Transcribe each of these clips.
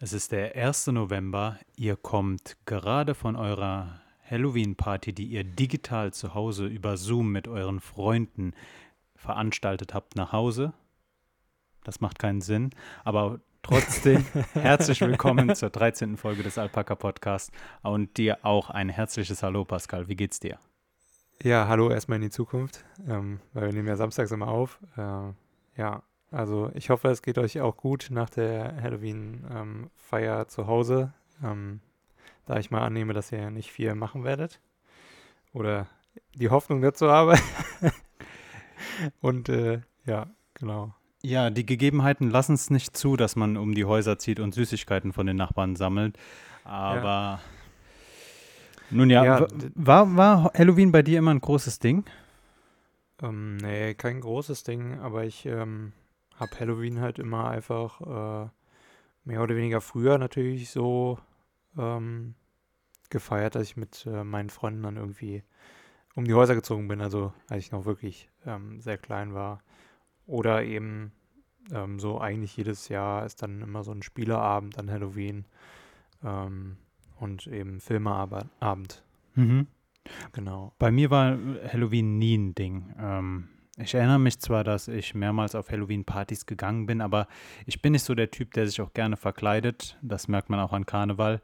Es ist der 1. November. Ihr kommt gerade von eurer Halloween-Party, die ihr digital zu Hause über Zoom mit euren Freunden veranstaltet habt, nach Hause. Das macht keinen Sinn, aber trotzdem herzlich willkommen zur 13. Folge des Alpaka Podcasts und dir auch ein herzliches Hallo, Pascal. Wie geht's dir? Ja, hallo erstmal in die Zukunft, ähm, weil wir nehmen ja samstags immer auf. Äh, ja, also ich hoffe, es geht euch auch gut nach der Halloween-Feier ähm, zu Hause. Ähm, da ich mal annehme, dass ihr nicht viel machen werdet. Oder die Hoffnung dazu habe. Und äh, ja, genau. Ja, die Gegebenheiten lassen es nicht zu, dass man um die Häuser zieht und Süßigkeiten von den Nachbarn sammelt. Aber ja. nun ja, ja war, war Halloween bei dir immer ein großes Ding? Ähm, nee, kein großes Ding, aber ich ähm, habe Halloween halt immer einfach äh, mehr oder weniger früher natürlich so ähm, gefeiert, dass ich mit äh, meinen Freunden dann irgendwie um die Häuser gezogen bin, also als ich noch wirklich ähm, sehr klein war. Oder eben ähm, so eigentlich jedes Jahr ist dann immer so ein Spieleabend an Halloween ähm, und eben Filmeabend. Mhm. Genau. Bei mir war Halloween nie ein Ding. Ähm, ich erinnere mich zwar, dass ich mehrmals auf Halloween-Partys gegangen bin, aber ich bin nicht so der Typ, der sich auch gerne verkleidet. Das merkt man auch an Karneval.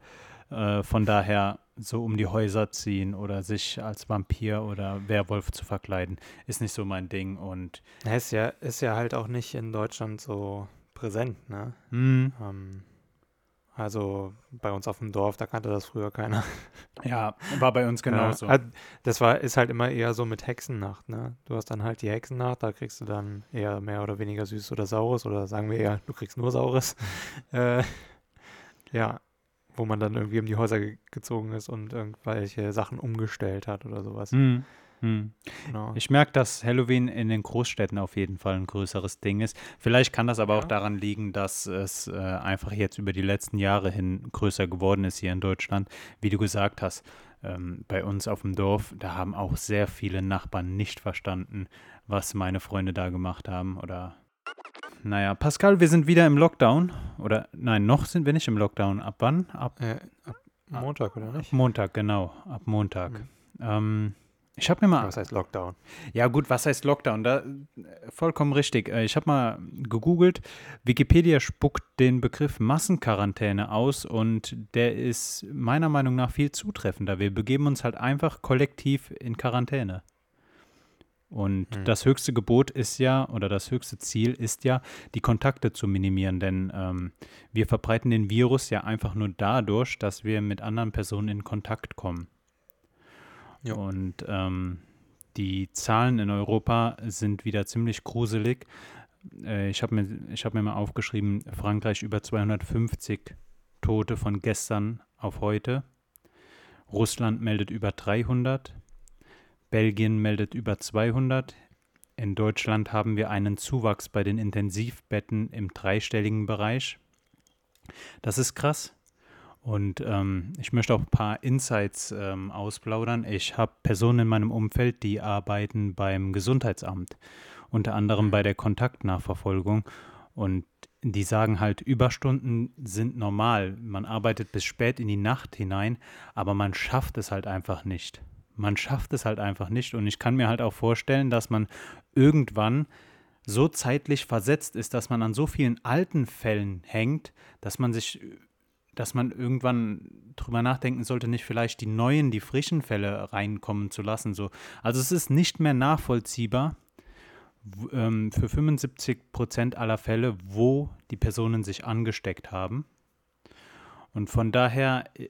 Äh, von daher so um die Häuser ziehen oder sich als Vampir oder Werwolf zu verkleiden, ist nicht so mein Ding. Und ist ja, ist ja halt auch nicht in Deutschland so präsent, ne? Mhm. Ähm, also bei uns auf dem Dorf, da kannte das früher keiner. Ja, war bei uns genauso. Ja, das war, ist halt immer eher so mit Hexennacht, ne? Du hast dann halt die Hexennacht, da kriegst du dann eher mehr oder weniger Süßes oder Saures oder sagen wir eher, du kriegst nur Saures. äh, ja, wo man dann irgendwie um die Häuser ge gezogen ist und irgendwelche Sachen umgestellt hat oder sowas. Mhm. Hm. Genau. Ich merke, dass Halloween in den Großstädten auf jeden Fall ein größeres Ding ist. Vielleicht kann das aber ja. auch daran liegen, dass es äh, einfach jetzt über die letzten Jahre hin größer geworden ist hier in Deutschland. Wie du gesagt hast, ähm, bei uns auf dem Dorf, da haben auch sehr viele Nachbarn nicht verstanden, was meine Freunde da gemacht haben oder naja, Pascal, wir sind wieder im Lockdown. Oder nein, noch sind wir nicht im Lockdown. Ab wann? Ab, äh, ab Montag, oder nicht? Montag, genau. Ab Montag. Mhm. Ähm, ich habe mir mal. Was heißt Lockdown? Ja, gut, was heißt Lockdown? Da, vollkommen richtig. Äh, ich habe mal gegoogelt. Wikipedia spuckt den Begriff Massenquarantäne aus und der ist meiner Meinung nach viel zutreffender. Wir begeben uns halt einfach kollektiv in Quarantäne. Und hm. das höchste Gebot ist ja, oder das höchste Ziel ist ja, die Kontakte zu minimieren, denn ähm, wir verbreiten den Virus ja einfach nur dadurch, dass wir mit anderen Personen in Kontakt kommen. Ja. Und ähm, die Zahlen in Europa sind wieder ziemlich gruselig. Äh, ich habe mir, hab mir mal aufgeschrieben, Frankreich über 250 Tote von gestern auf heute. Russland meldet über 300. Belgien meldet über 200. In Deutschland haben wir einen Zuwachs bei den Intensivbetten im dreistelligen Bereich. Das ist krass. Und ähm, ich möchte auch ein paar Insights ähm, ausplaudern. Ich habe Personen in meinem Umfeld, die arbeiten beim Gesundheitsamt, unter anderem bei der Kontaktnachverfolgung. Und die sagen halt, Überstunden sind normal. Man arbeitet bis spät in die Nacht hinein, aber man schafft es halt einfach nicht. Man schafft es halt einfach nicht. Und ich kann mir halt auch vorstellen, dass man irgendwann so zeitlich versetzt ist, dass man an so vielen alten Fällen hängt, dass man sich dass man irgendwann drüber nachdenken sollte, nicht vielleicht die neuen, die frischen Fälle reinkommen zu lassen. So. Also es ist nicht mehr nachvollziehbar ähm, für 75 Prozent aller Fälle, wo die Personen sich angesteckt haben. Und von daher, äh,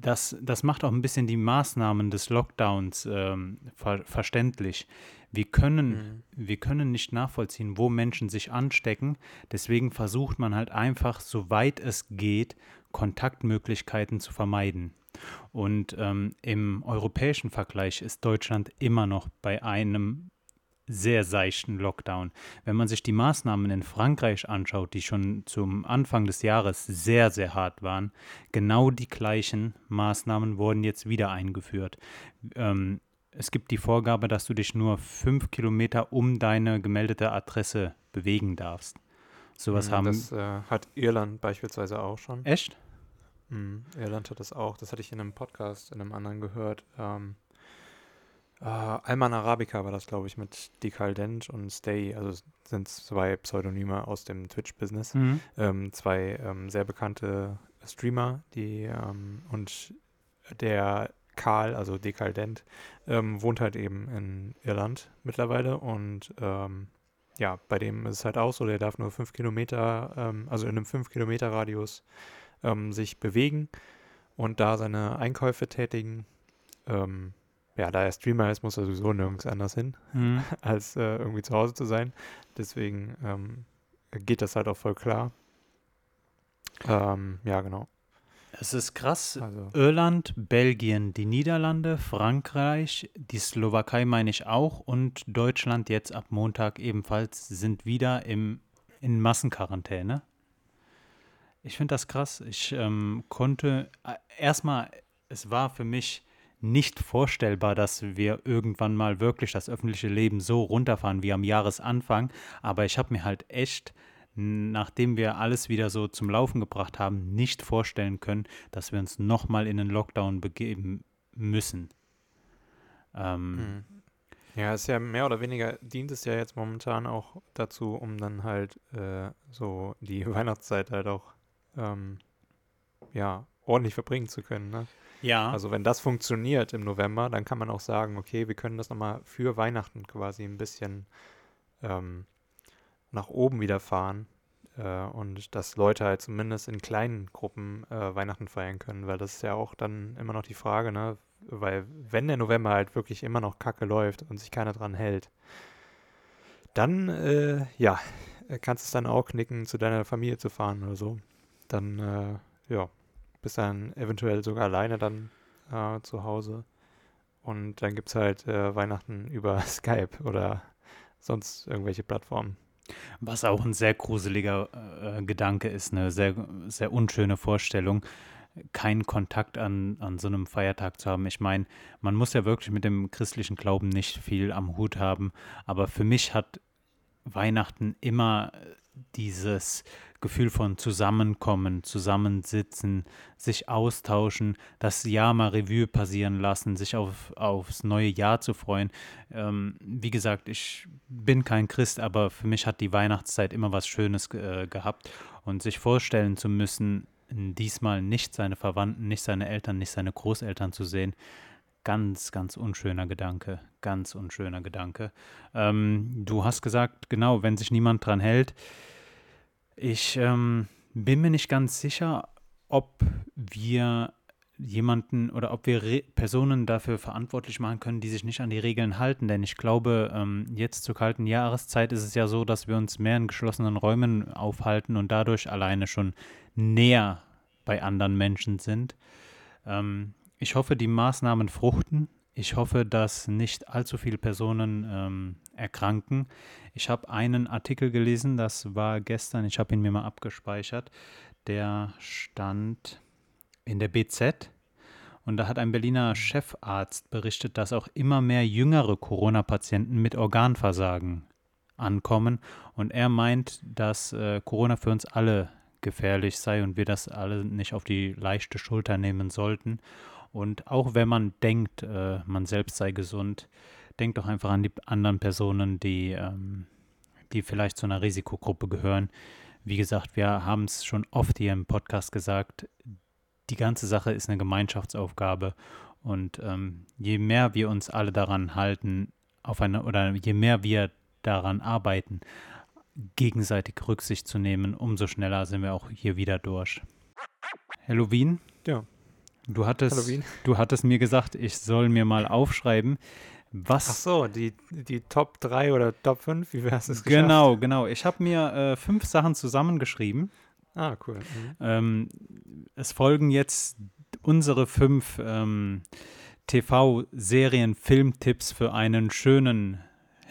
das, das macht auch ein bisschen die Maßnahmen des Lockdowns ähm, ver verständlich. Wir können, mhm. wir können nicht nachvollziehen, wo Menschen sich anstecken. Deswegen versucht man halt einfach, soweit es geht, Kontaktmöglichkeiten zu vermeiden. Und ähm, im europäischen Vergleich ist Deutschland immer noch bei einem sehr seichten Lockdown. Wenn man sich die Maßnahmen in Frankreich anschaut, die schon zum Anfang des Jahres sehr, sehr hart waren, genau die gleichen Maßnahmen wurden jetzt wieder eingeführt. Ähm, es gibt die Vorgabe, dass du dich nur fünf Kilometer um deine gemeldete Adresse bewegen darfst. Sowas Mm, haben. Das äh, hat Irland beispielsweise auch schon. Echt? Mm, Irland hat das auch. Das hatte ich in einem Podcast, in einem anderen gehört. Ähm, äh, Alman Arabica war das, glaube ich, mit Decaldent und Stay. Also sind zwei Pseudonyme aus dem Twitch-Business. Mhm. ähm, zwei ähm, sehr bekannte Streamer, die ähm, und der Karl, also Dekaldent, ähm, wohnt halt eben in Irland mittlerweile und ähm, ja, bei dem ist es halt auch so, der darf nur fünf Kilometer, ähm, also in einem fünf Kilometer Radius sich bewegen und da seine Einkäufe tätigen. Ähm, ja, da er Streamer ist, muss er sowieso nirgends anders hin Mhm. als äh, irgendwie zu Hause zu sein. Deswegen ähm, geht das halt auch voll klar. Ähm, ja, genau. Es ist krass. Also, Irland, Belgien, die Niederlande, Frankreich, die Slowakei meine ich auch und Deutschland jetzt ab Montag ebenfalls sind wieder im, in Massenquarantäne. Ich finde das krass. Ich ähm, konnte äh, erstmal, es war für mich nicht vorstellbar, dass wir irgendwann mal wirklich das öffentliche Leben so runterfahren wie am Jahresanfang. Aber ich habe mir halt echt, nachdem wir alles wieder so zum Laufen gebracht haben, nicht vorstellen können, dass wir uns nochmal in einen Lockdown begeben müssen. Ähm, mh. ja, ist ja mehr oder weniger, dient es ja jetzt momentan auch dazu, um dann halt äh, so die Weihnachtszeit halt auch ähm, ja, ordentlich verbringen zu können. Ne? Ja, Also wenn das funktioniert im November, dann kann man auch sagen, okay, wir können das nochmal für Weihnachten quasi ein bisschen ähm, nach oben wieder fahren äh, und dass Leute halt zumindest in kleinen Gruppen äh, Weihnachten feiern können, weil das ist ja auch dann immer noch die Frage, ne? Weil wenn der November halt wirklich immer noch kacke läuft und sich keiner dran hält, dann, äh, ja, kannst es dann auch knicken, zu deiner Familie zu fahren oder so. Dann, äh, ja, bist dann eventuell sogar alleine dann äh, zu Hause. Und dann gibt es halt äh, Weihnachten über Skype oder sonst irgendwelche Plattformen. Was auch ein sehr gruseliger äh, Gedanke ist, eine sehr, sehr unschöne Vorstellung, keinen Kontakt an, an so einem Feiertag zu haben. Ich meine, man muss ja wirklich mit dem christlichen Glauben nicht viel am Hut haben, aber für mich hat Weihnachten immer dieses Gefühl von Zusammenkommen, Zusammensitzen, sich austauschen, das Jahr mal Revue passieren lassen, sich auf, aufs neue Jahr zu freuen. Ähm, wie gesagt, ich bin kein Christ, aber für mich hat die Weihnachtszeit immer was Schönes äh, gehabt und sich vorstellen zu müssen, diesmal nicht seine Verwandten, nicht seine Eltern, nicht seine Großeltern zu sehen, ganz, ganz unschöner Gedanke, ganz unschöner Gedanke. Ähm, du hast gesagt, genau, wenn sich niemand dran hält, ich ähm, bin mir nicht ganz sicher, ob wir jemanden oder ob wir Re Personen dafür verantwortlich machen können, die sich nicht an die Regeln halten. Denn ich glaube, ähm, jetzt zur kalten Jahreszeit ist es ja so, dass wir uns mehr in geschlossenen Räumen aufhalten und dadurch alleine schon näher bei anderen Menschen sind. Ähm, ich hoffe, die Maßnahmen fruchten. Ich hoffe, dass nicht allzu viele Personen ähm, erkranken. Ich habe einen Artikel gelesen, das war gestern, ich habe ihn mir mal abgespeichert, der stand in der BZ und da hat ein Berliner Chefarzt berichtet, dass auch immer mehr jüngere Corona-Patienten mit Organversagen ankommen und er meint, dass äh, Corona für uns alle gefährlich sei und wir das alle nicht auf die leichte Schulter nehmen sollten. Und auch wenn man denkt, äh, man selbst sei gesund, denkt doch einfach an die anderen Personen, die, ähm, die vielleicht zu einer Risikogruppe gehören. Wie gesagt, wir haben es schon oft hier im Podcast gesagt, die ganze Sache ist eine Gemeinschaftsaufgabe und ähm, je mehr wir uns alle daran halten, auf eine, oder je mehr wir daran arbeiten, gegenseitig Rücksicht zu nehmen, umso schneller sind wir auch hier wieder durch. Halloween? Ja. Du hattest, Halloween. du hattest mir gesagt, ich soll mir mal aufschreiben, was. Ach so, die, die Top 3 oder Top 5, wie wär's es Genau, genau. Ich habe mir äh, fünf Sachen zusammengeschrieben. Ah, cool. Mhm. Ähm, es folgen jetzt unsere fünf ähm, TV-Serien, Filmtipps für einen schönen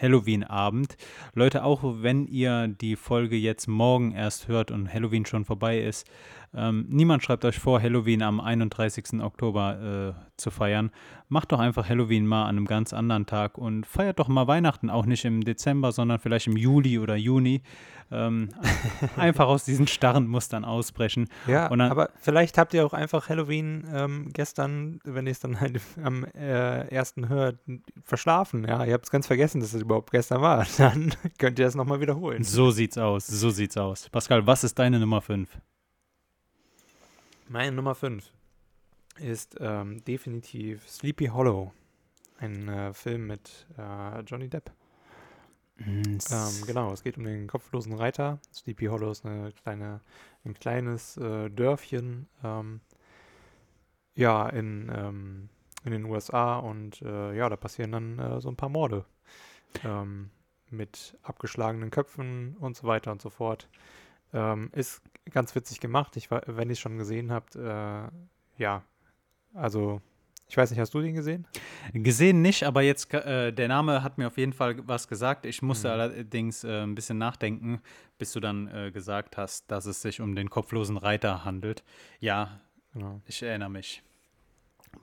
Halloween-Abend. Leute, auch wenn ihr die Folge jetzt morgen erst hört und Halloween schon vorbei ist, ähm, niemand schreibt euch vor, Halloween am 31. Oktober äh, zu feiern, macht doch einfach Halloween mal an einem ganz anderen Tag und feiert doch mal Weihnachten auch nicht im Dezember, sondern vielleicht im Juli oder Juni. Ähm, einfach aus diesen starren Mustern ausbrechen. Ja, dann- aber vielleicht habt ihr auch einfach Halloween ähm, gestern, wenn ihr es dann halt am äh, ersten hört, verschlafen. Ja, ihr habt es ganz vergessen, dass es überhaupt gestern war. Dann könnt ihr das nochmal wiederholen. So sieht's aus, so sieht's aus. Pascal, was ist deine Nummer 5? Meine Nummer 5 ist ähm, definitiv Sleepy Hollow. Ein äh, Film mit äh, Johnny Depp. Ähm, genau, es geht um den kopflosen Reiter. Sleepy Hollow ist eine kleine, ein kleines äh, Dörfchen ähm, ja, in, ähm, in den USA und äh, ja, da passieren dann äh, so ein paar Morde ähm, mit abgeschlagenen Köpfen und so weiter und so fort. Ähm, ist ganz witzig gemacht. Ich, wenn ihr es schon gesehen habt, äh, ja, also ich weiß nicht, hast du den gesehen? Gesehen nicht, aber jetzt äh, der Name hat mir auf jeden Fall was gesagt. Ich musste Mhm. allerdings äh, ein bisschen nachdenken, bis du dann äh, gesagt hast, dass es sich um den kopflosen Reiter handelt. Ja, Genau. ich erinnere mich.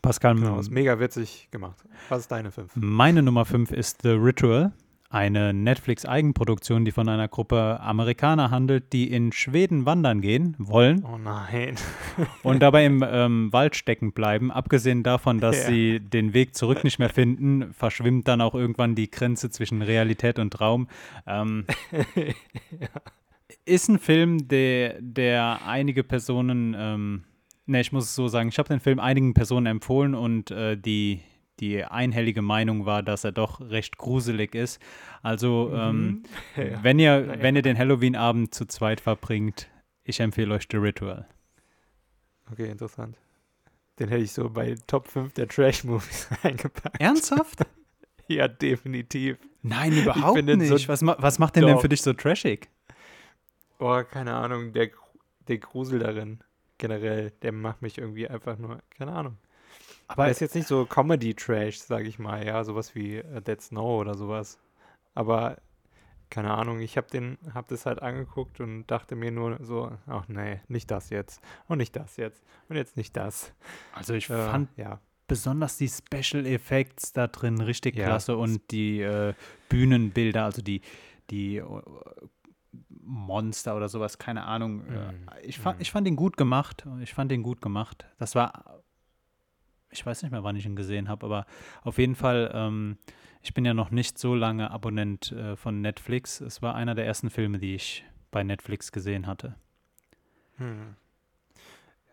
Pascal, Genau, ist mega witzig gemacht. Was ist deine 5? meine Nummer 5 ist The Ritual, eine Netflix-Eigenproduktion, die von einer Gruppe Amerikaner handelt, die in Schweden wandern gehen wollen Oh nein. und dabei im ähm, Wald stecken bleiben. Abgesehen davon, dass Ja. sie den Weg zurück nicht mehr finden, verschwimmt dann auch irgendwann die Grenze zwischen Realität und Traum. Ähm, Ist ein Film, der, der einige Personen, ähm, ne, ich muss es so sagen, ich habe den Film einigen Personen empfohlen und äh, die, die einhellige Meinung war, dass er doch recht gruselig ist. Also, ähm, Ja. wenn, ihr, Naja. wenn ihr den Halloween-Abend zu zweit verbringt, ich empfehle euch The Ritual. Okay, interessant. Den hätte ich so bei Top 5 der Trash-Movies eingepackt. Ernsthaft? Ja, definitiv. Nein, überhaupt nicht. so- was, ma was macht den denn Doch. für dich so trashig? Oh, keine Ahnung, der, der Grusel darin generell, der macht mich irgendwie einfach nur, keine Ahnung. Aber er ist jetzt nicht so Comedy-Trash, sag ich mal, ja, sowas wie äh, Dead Snow oder sowas. Aber keine Ahnung, ich habe den, habe das halt angeguckt und dachte mir nur so, ach nee, nicht das jetzt und nicht das jetzt und jetzt nicht das. also ich Äh, fand ja, besonders die Special Effects da drin richtig Ja. klasse und die äh, Bühnenbilder, also die, die äh, Monster oder sowas, keine Ahnung. Äh, Mhm. Ich, fand, Mhm. ich fand ihn gut gemacht. Ich fand ihn gut gemacht. Das war, ich weiß nicht mehr, wann ich ihn gesehen habe, aber auf jeden Fall, ähm, ich bin ja noch nicht so lange Abonnent äh, von Netflix. Es war einer der ersten Filme, die ich bei Netflix gesehen hatte. Hm.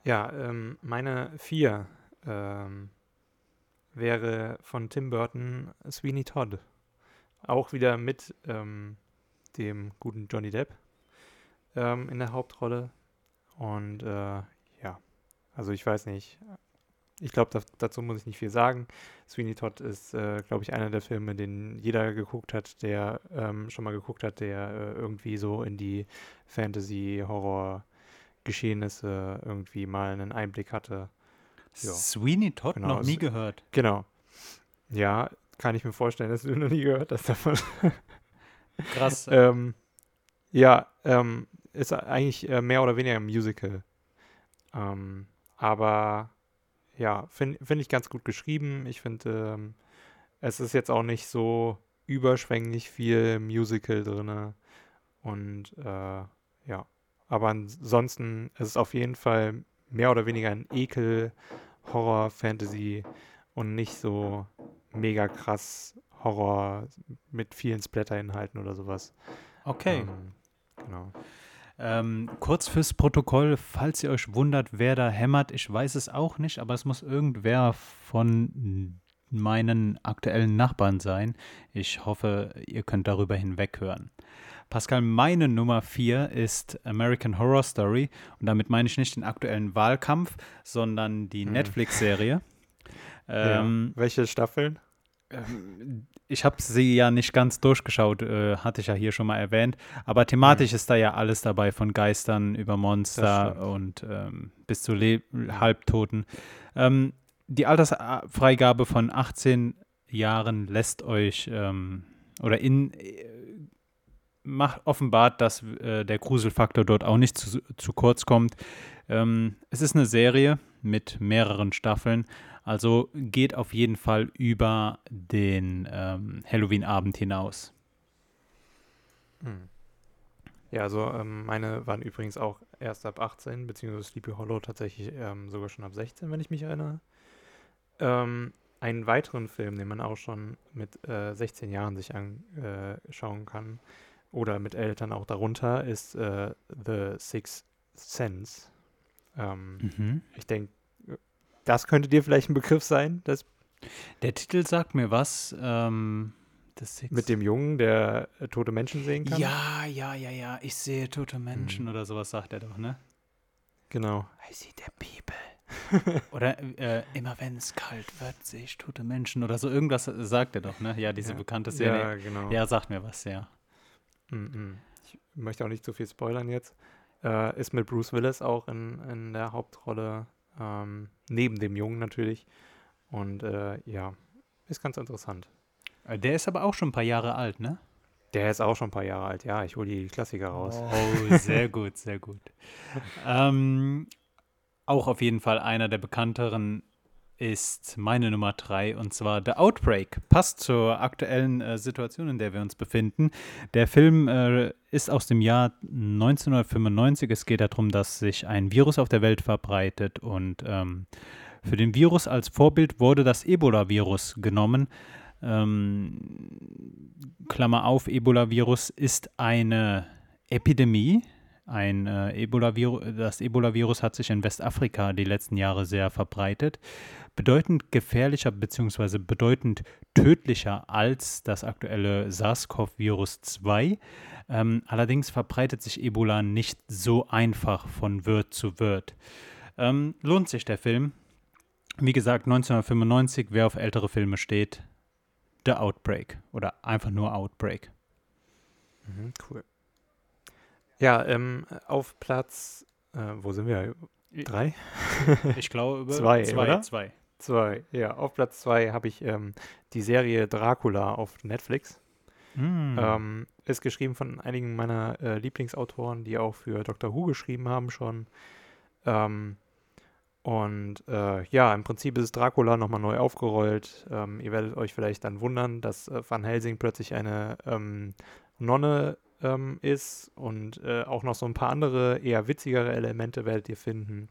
Ja, ähm, meine vier ähm, wäre von Tim Burton Sweeney Todd. Auch wieder mit ähm, dem guten Johnny Depp ähm, in der Hauptrolle. Und äh, ja, also ich weiß nicht. Ich glaube, da, dazu muss ich nicht viel sagen. Sweeney Todd ist, äh, glaube ich, einer der Filme, den jeder geguckt hat, der ähm, schon mal geguckt hat, der äh, irgendwie so in die Fantasy-Horror-Geschehnisse irgendwie mal einen Einblick hatte. Ja. Sweeney Todd Genau, noch nie es- gehört. Genau. Ja, kann ich mir vorstellen, dass du noch nie gehört hast davon. Krass. ähm, ja, ähm, ist eigentlich äh, mehr oder weniger ein Musical. Ähm, aber ja, finde find ich ganz gut geschrieben. Ich finde, ähm, es ist jetzt auch nicht so überschwänglich viel Musical drin. Und äh, ja, aber ansonsten ist es auf jeden Fall mehr oder weniger ein Ekel, Horror, Fantasy und nicht so mega krass Horror mit vielen Splatter-Inhalten oder sowas. okay. Ähm, genau. Ähm, kurz fürs Protokoll, falls ihr euch wundert, wer da hämmert, ich weiß es auch nicht, aber es muss irgendwer von meinen aktuellen Nachbarn sein. Ich hoffe, ihr könnt darüber hinweghören. Pascal, meine Nummer 4 ist American Horror Story und damit meine ich nicht den aktuellen Wahlkampf, sondern die Hm. Netflix-Serie. Ähm, ja. Welche Staffeln? ähm, ich habe sie ja nicht ganz durchgeschaut, äh, hatte ich ja hier schon mal erwähnt. Aber thematisch ist da ja alles dabei, von Geistern über Monster und ähm, bis zu Le Halbtoten. Ähm, die Altersfreigabe von 18 Jahren lässt euch ähm, oder in äh, macht offenbart, dass äh, der Gruselfaktor dort auch nicht zu, zu kurz kommt. Ähm, es ist eine Serie, mit mehreren Staffeln. Also geht auf jeden Fall über den ähm, Halloween-Abend hinaus. Hm. Ja, also ähm, meine waren übrigens auch erst ab 18, beziehungsweise Sleepy Hollow tatsächlich ähm, sogar schon ab 16, wenn ich mich erinnere. Ähm, einen weiteren Film, den man auch schon mit äh, 16 Jahren sich anschauen äh, kann, oder mit Eltern auch darunter, ist äh, The Sixth Sense. Ähm, mhm. Ich denke, das könnte dir vielleicht ein Begriff sein. Das Der Titel sagt mir was. Ähm, mit dem Jungen, der äh, tote Menschen sehen kann? Ja, ja, ja, ja. Ich sehe tote Menschen mhm. oder sowas sagt er doch, ne? Genau. I see the people. oder äh, immer wenn es kalt wird, sehe ich tote Menschen oder so. Irgendwas sagt er doch, ne? Ja, diese ja. bekannte Szene. Ja, genau. Ja, sagt mir was, ja. Mhm. Ich möchte auch nicht zu viel spoilern jetzt. Äh, ist mit Bruce Willis auch in, in der Hauptrolle, ähm, neben dem Jungen natürlich. Und äh, ja, ist ganz interessant. Äh, der ist aber auch schon ein paar Jahre alt, ne? Der ist auch schon ein paar Jahre alt, ja. Ich hole die Klassiker raus. Oh, sehr gut, sehr gut. ähm, auch auf jeden Fall einer der bekannteren ist meine Nummer drei und zwar The Outbreak. Passt zur aktuellen äh, Situation, in der wir uns befinden. Der Film äh, ist aus dem Jahr 1995. Es geht darum, dass sich ein Virus auf der Welt verbreitet und ähm, für den Virus als Vorbild wurde das Ebola-Virus genommen. Ähm, Klammer auf, Ebola-Virus ist eine Epidemie. Ein äh, Ebola-Virus, das Ebola-Virus hat sich in Westafrika die letzten Jahre sehr verbreitet. Bedeutend gefährlicher bzw. bedeutend tödlicher als das aktuelle SARS-CoV-Virus 2. Ähm, allerdings verbreitet sich Ebola nicht so einfach von Wirt zu Wirt. Ähm, lohnt sich der Film? Wie gesagt, 1995, wer auf ältere Filme steht, The Outbreak oder einfach nur Outbreak. Mhm, cool. Ja, ähm, auf Platz, äh, wo sind wir? Drei? Ich glaube, zwei, zwei, oder? Zwei. Zwei, ja. Auf Platz zwei habe ich ähm, die Serie Dracula auf Netflix. Mm. Ähm, ist geschrieben von einigen meiner äh, Lieblingsautoren, die auch für Doctor Who geschrieben haben schon. Ähm, und äh, ja, im Prinzip ist Dracula nochmal neu aufgerollt. Ähm, ihr werdet euch vielleicht dann wundern, dass äh, Van Helsing plötzlich eine ähm, Nonne ähm, ist und äh, auch noch so ein paar andere eher witzigere Elemente werdet ihr finden.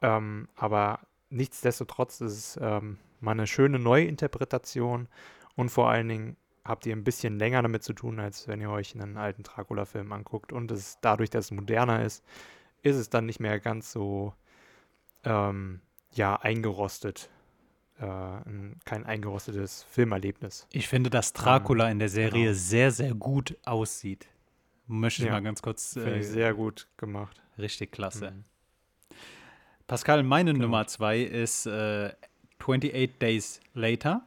Ähm, aber nichtsdestotrotz ist es ähm, mal eine schöne Neuinterpretation und vor allen Dingen habt ihr ein bisschen länger damit zu tun, als wenn ihr euch einen alten Dracula-Film anguckt. Und es, dadurch, dass es moderner ist, ist es dann nicht mehr ganz so ähm, ja, eingerostet. Äh, ein, kein eingerostetes Filmerlebnis. Ich finde, dass Dracula ähm, in der Serie genau. sehr, sehr gut aussieht. Möchte ich ja, mal ganz kurz. Finde äh, ich sehr gut gemacht. Richtig klasse. Mhm. Pascal, meine genau. Nummer zwei ist äh, 28 Days Later.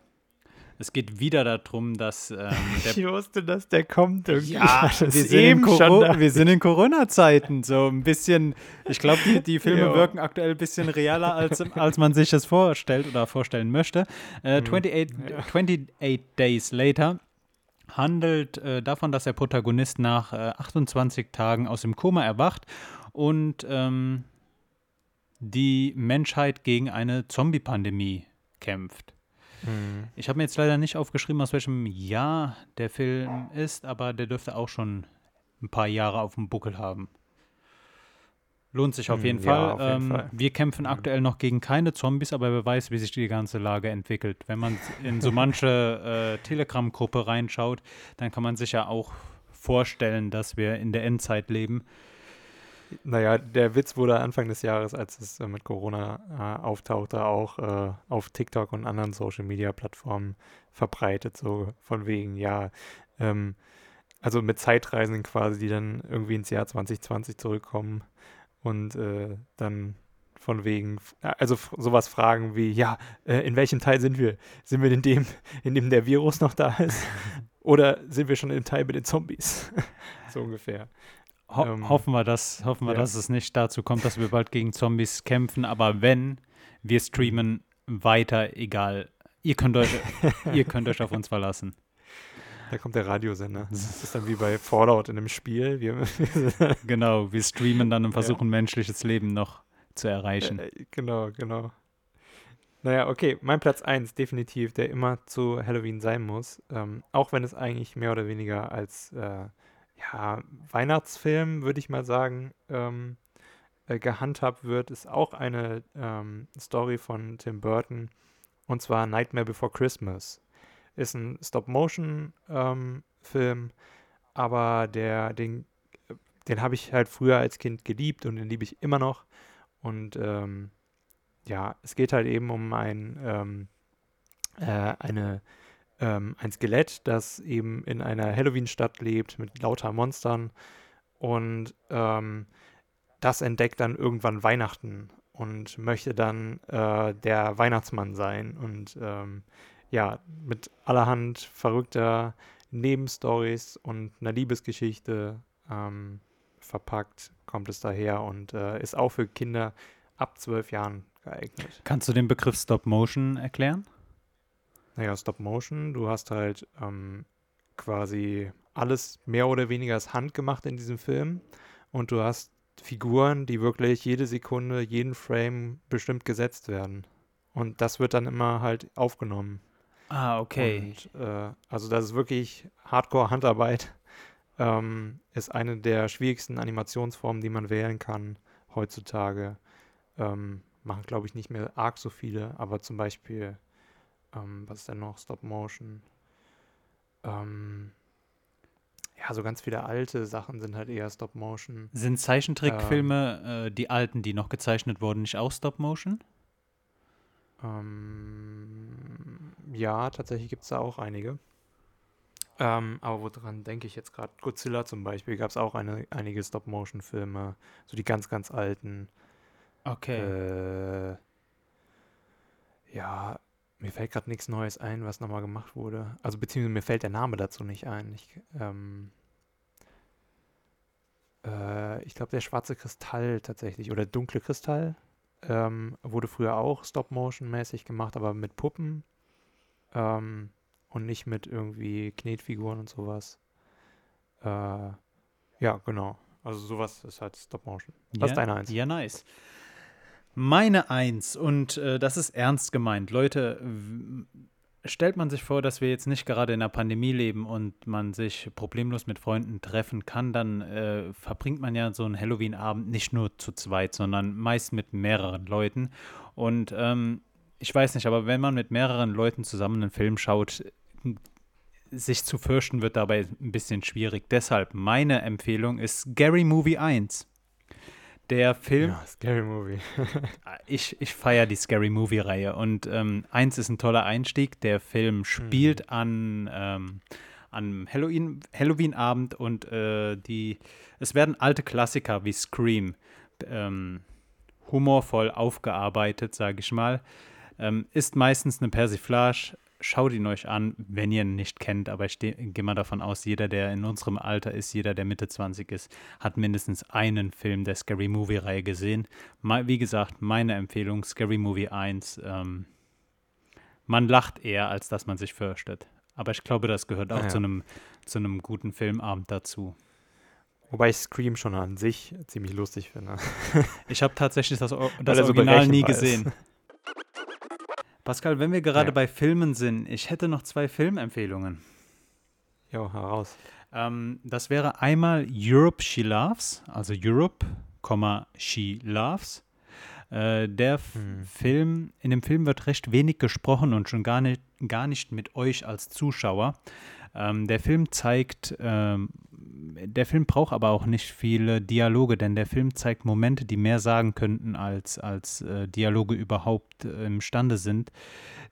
Es geht wieder darum, dass. Ähm, ich wusste, dass der kommt irgendwie. Ja, wir sind, wir sind, in Corona-Zeiten. So ein bisschen. Ich glaube, die, die Filme ja. wirken aktuell ein bisschen realer, als, als man sich es vorstellt oder vorstellen möchte. Äh, 28, mhm. ja. 28 Days Later handelt äh, davon, dass der Protagonist nach äh, 28 Tagen aus dem Koma erwacht und ähm, die Menschheit gegen eine Zombie-Pandemie kämpft. Mhm. Ich habe mir jetzt leider nicht aufgeschrieben, aus welchem Jahr der Film ist, aber der dürfte auch schon ein paar Jahre auf dem Buckel haben. Lohnt sich auf mhm, jeden, ja, Fall. Auf jeden ähm, Fall. Wir kämpfen mhm. aktuell noch gegen keine Zombies, aber wer weiß, wie sich die ganze Lage entwickelt. Wenn man in so manche äh, Telegram-Gruppe reinschaut, dann kann man sich ja auch vorstellen, dass wir in der Endzeit leben. Naja, der Witz wurde Anfang des Jahres, als es äh, mit Corona äh, auftauchte, auch äh, auf TikTok und anderen Social-Media-Plattformen verbreitet, so von wegen, ja, ähm, also mit Zeitreisenden quasi, die dann irgendwie ins Jahr 2020 zurückkommen und äh, dann von wegen, also sowas fragen wie, ja, äh, in welchem Teil sind wir? Sind wir in dem, in dem der Virus noch da ist? Oder sind wir schon im Teil mit den Zombies? so ungefähr. Ho ähm, hoffen wir, dass, hoffen wir ja. dass es nicht dazu kommt, dass wir bald gegen Zombies kämpfen. Aber wenn, wir streamen weiter, egal. Ihr könnt euch, ihr könnt euch auf uns verlassen. Da kommt der Radiosender. Das ist dann wie bei Fallout in einem Spiel. Wir genau, wir streamen dann und versuchen, ja. menschliches Leben noch zu erreichen. Äh, genau, genau. Naja, okay, mein Platz 1 definitiv, der immer zu Halloween sein muss. Ähm, auch wenn es eigentlich mehr oder weniger als äh, ja, Weihnachtsfilm, würde ich mal sagen, ähm, äh, gehandhabt wird, ist auch eine ähm, Story von Tim Burton und zwar Nightmare Before Christmas. Ist ein Stop-Motion-Film, ähm, aber der, den, den habe ich halt früher als Kind geliebt und den liebe ich immer noch. Und ähm, ja, es geht halt eben um ein, ähm, äh, eine, ähm, ein Skelett, das eben in einer Halloween-Stadt lebt mit lauter Monstern. Und ähm, das entdeckt dann irgendwann Weihnachten und möchte dann äh, der Weihnachtsmann sein. Und ähm, ja, mit allerhand verrückter Nebenstories und einer Liebesgeschichte ähm, verpackt kommt es daher und äh, ist auch für Kinder ab zwölf Jahren geeignet. Kannst du den Begriff Stop Motion erklären? Naja, Stop Motion, du hast halt ähm, quasi alles mehr oder weniger als Hand gemacht in diesem Film und du hast Figuren, die wirklich jede Sekunde, jeden Frame bestimmt gesetzt werden. Und das wird dann immer halt aufgenommen. Ah, okay. Und, äh, also das ist wirklich Hardcore-Handarbeit. Ähm, ist eine der schwierigsten Animationsformen, die man wählen kann heutzutage. Ähm, machen, glaube ich, nicht mehr arg so viele, aber zum Beispiel, ähm, was ist denn noch? Stop Motion. Ähm, ja, so ganz viele alte Sachen sind halt eher Stop Motion. Sind Zeichentrickfilme, ähm, äh, die alten, die noch gezeichnet wurden, nicht auch Stop Motion? Ähm, ja, tatsächlich gibt es da auch einige. Ähm, aber woran denke ich jetzt gerade? Godzilla zum Beispiel gab es auch eine, einige Stop-Motion-Filme, so die ganz, ganz alten. Okay. Äh, ja, mir fällt gerade nichts Neues ein, was nochmal gemacht wurde. Also beziehungsweise mir fällt der Name dazu nicht ein. Ich, ähm, äh, ich glaube, der schwarze Kristall tatsächlich oder dunkle Kristall ähm, wurde früher auch Stop-Motion-mäßig gemacht, aber mit Puppen. Ähm, und nicht mit irgendwie Knetfiguren und sowas. Äh, ja, genau. Also sowas ist halt Stop-Motion. Was ja, ist deine Eins? Ja, nice. Meine Eins, und äh, das ist ernst gemeint. Leute, stellt man sich vor, dass wir jetzt nicht gerade in einer Pandemie leben und man sich problemlos mit Freunden treffen kann, dann äh, verbringt man ja so einen Halloween-Abend nicht nur zu zweit, sondern meist mit mehreren Leuten. Und ähm, ich weiß nicht, aber wenn man mit mehreren Leuten zusammen einen Film schaut, sich zu fürchten wird dabei ein bisschen schwierig. Deshalb meine Empfehlung ist Gary Movie 1. Der Film. Ja, Scary Movie. ich ich feiere die Scary Movie-Reihe und ähm, eins ist ein toller Einstieg. Der Film spielt mhm. an, ähm, an Halloween, Halloween-Abend und äh, die, es werden alte Klassiker wie Scream ähm, humorvoll aufgearbeitet, sage ich mal. Ähm, ist meistens eine Persiflage schaut ihn euch an, wenn ihr ihn nicht kennt. Aber ich gehe mal davon aus, jeder, der in unserem Alter ist, jeder, der Mitte 20 ist, hat mindestens einen Film der Scary Movie-Reihe gesehen. Mal, wie gesagt, meine Empfehlung, Scary Movie 1. Ähm, man lacht eher, als dass man sich fürchtet. Aber ich glaube, das gehört auch ah, ja. zu, einem, zu einem guten Filmabend dazu. Wobei ich Scream schon an sich ziemlich lustig finde. ich habe tatsächlich das, das Original nie gesehen. Pascal, wenn wir gerade ja. bei Filmen sind, ich hätte noch zwei Filmempfehlungen. Jo, heraus. Ähm, das wäre einmal Europe She Loves, also Europe, She Loves. Äh, der hm. Film, in dem Film wird recht wenig gesprochen und schon gar nicht, gar nicht mit euch als Zuschauer. Ähm, der Film zeigt ähm, der Film braucht aber auch nicht viele Dialoge, denn der Film zeigt Momente, die mehr sagen könnten, als, als äh, Dialoge überhaupt äh, imstande sind.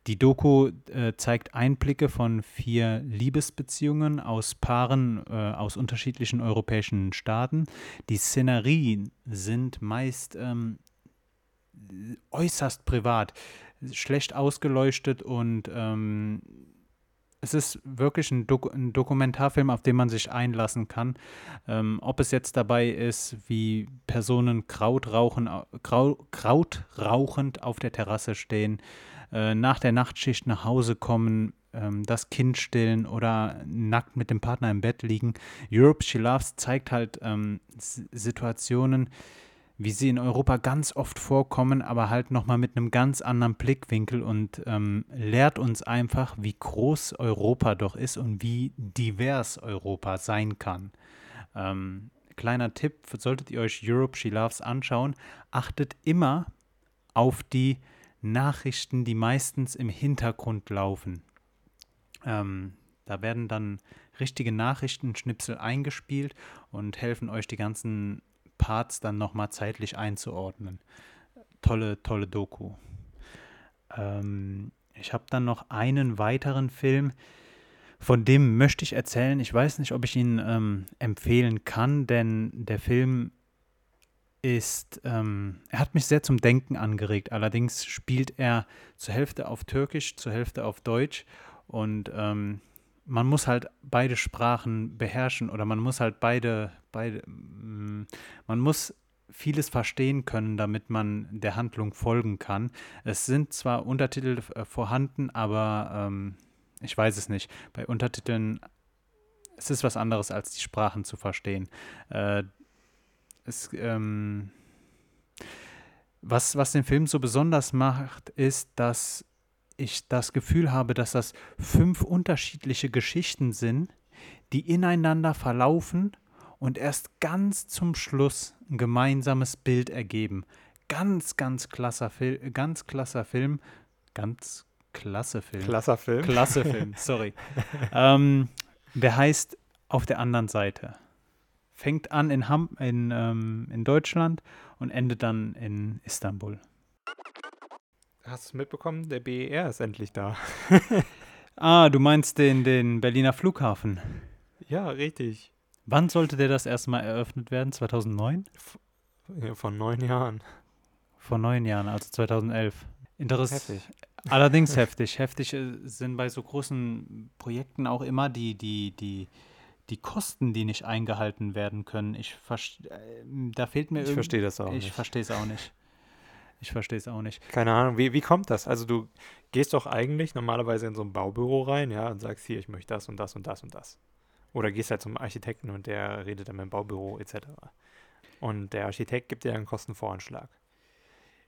Die Doku äh, zeigt Einblicke von vier Liebesbeziehungen aus Paaren äh, aus unterschiedlichen europäischen Staaten. Die Szenerien sind meist ähm, äußerst privat, schlecht ausgeleuchtet und ähm, es ist wirklich ein, Dok ein, Dokumentarfilm, auf den man sich einlassen kann. Ähm, ob es jetzt dabei ist, wie Personen Kraut, rauchen, Grau, Kraut rauchend auf der Terrasse stehen, äh, nach der Nachtschicht nach Hause kommen, ähm, das Kind stillen oder nackt mit dem Partner im Bett liegen. Europe She Loves zeigt halt ähm, Situationen, wie sie in Europa ganz oft vorkommen, aber halt nochmal mit einem ganz anderen Blickwinkel und ähm, lehrt uns einfach, wie groß Europa doch ist und wie divers Europa sein kann. Ähm, kleiner Tipp, solltet ihr euch Europe She Loves anschauen, achtet immer auf die Nachrichten, die meistens im Hintergrund laufen. Ähm, da werden dann richtige Nachrichtenschnipsel eingespielt und helfen euch die ganzen Parts dann nochmal zeitlich einzuordnen. Tolle, tolle Doku. Ähm, ich habe dann noch einen weiteren Film, von dem möchte ich erzählen. Ich weiß nicht, ob ich ihn ähm, empfehlen kann, denn der Film ist, ähm, er hat mich sehr zum Denken angeregt. Allerdings spielt er zur Hälfte auf Türkisch, zur Hälfte auf Deutsch und ähm, man muss halt beide Sprachen beherrschen oder man muss halt beide, beide, mm, man muss vieles verstehen können, damit man der Handlung folgen kann. Es sind zwar Untertitel äh, vorhanden, aber ähm, ich weiß es nicht. Bei Untertiteln es ist was anderes, als die Sprachen zu verstehen. Äh, es, ähm, was, was den Film so besonders macht, ist, dass ich das Gefühl habe, dass das fünf unterschiedliche Geschichten sind, die ineinander verlaufen und erst ganz zum Schluss ein gemeinsames Bild ergeben. Ganz, ganz klasser Film, ganz klasser Film, ganz klasse Film. Klasser Film. Klasse Film, sorry. ähm, der heißt Auf der anderen Seite. Fängt an in, Ham in, ähm, in Deutschland und endet dann in Istanbul. Hast du mitbekommen? Der BER ist endlich da. ah, du meinst den, den Berliner Flughafen. Ja, richtig. Wann sollte der das erste Mal eröffnet werden? 2009? Ja, vor neun Jahren. Vor neun Jahren, also 2011. Interessant. Heftig. Allerdings heftig. Heftig äh, sind bei so großen Projekten auch immer die, die, die, die Kosten, die nicht eingehalten werden können. Ich äh, da fehlt mir Ich verstehe das auch ich nicht. Ich verstehe es auch nicht. Ich verstehe es auch nicht. Keine Ahnung, wie, wie kommt das? Also du gehst doch eigentlich normalerweise in so ein Baubüro rein, ja, und sagst, hier, ich möchte das und das und das und das. Oder gehst halt zum Architekten und der redet dann mit dem Baubüro etc. Und der Architekt gibt dir einen Kostenvoranschlag.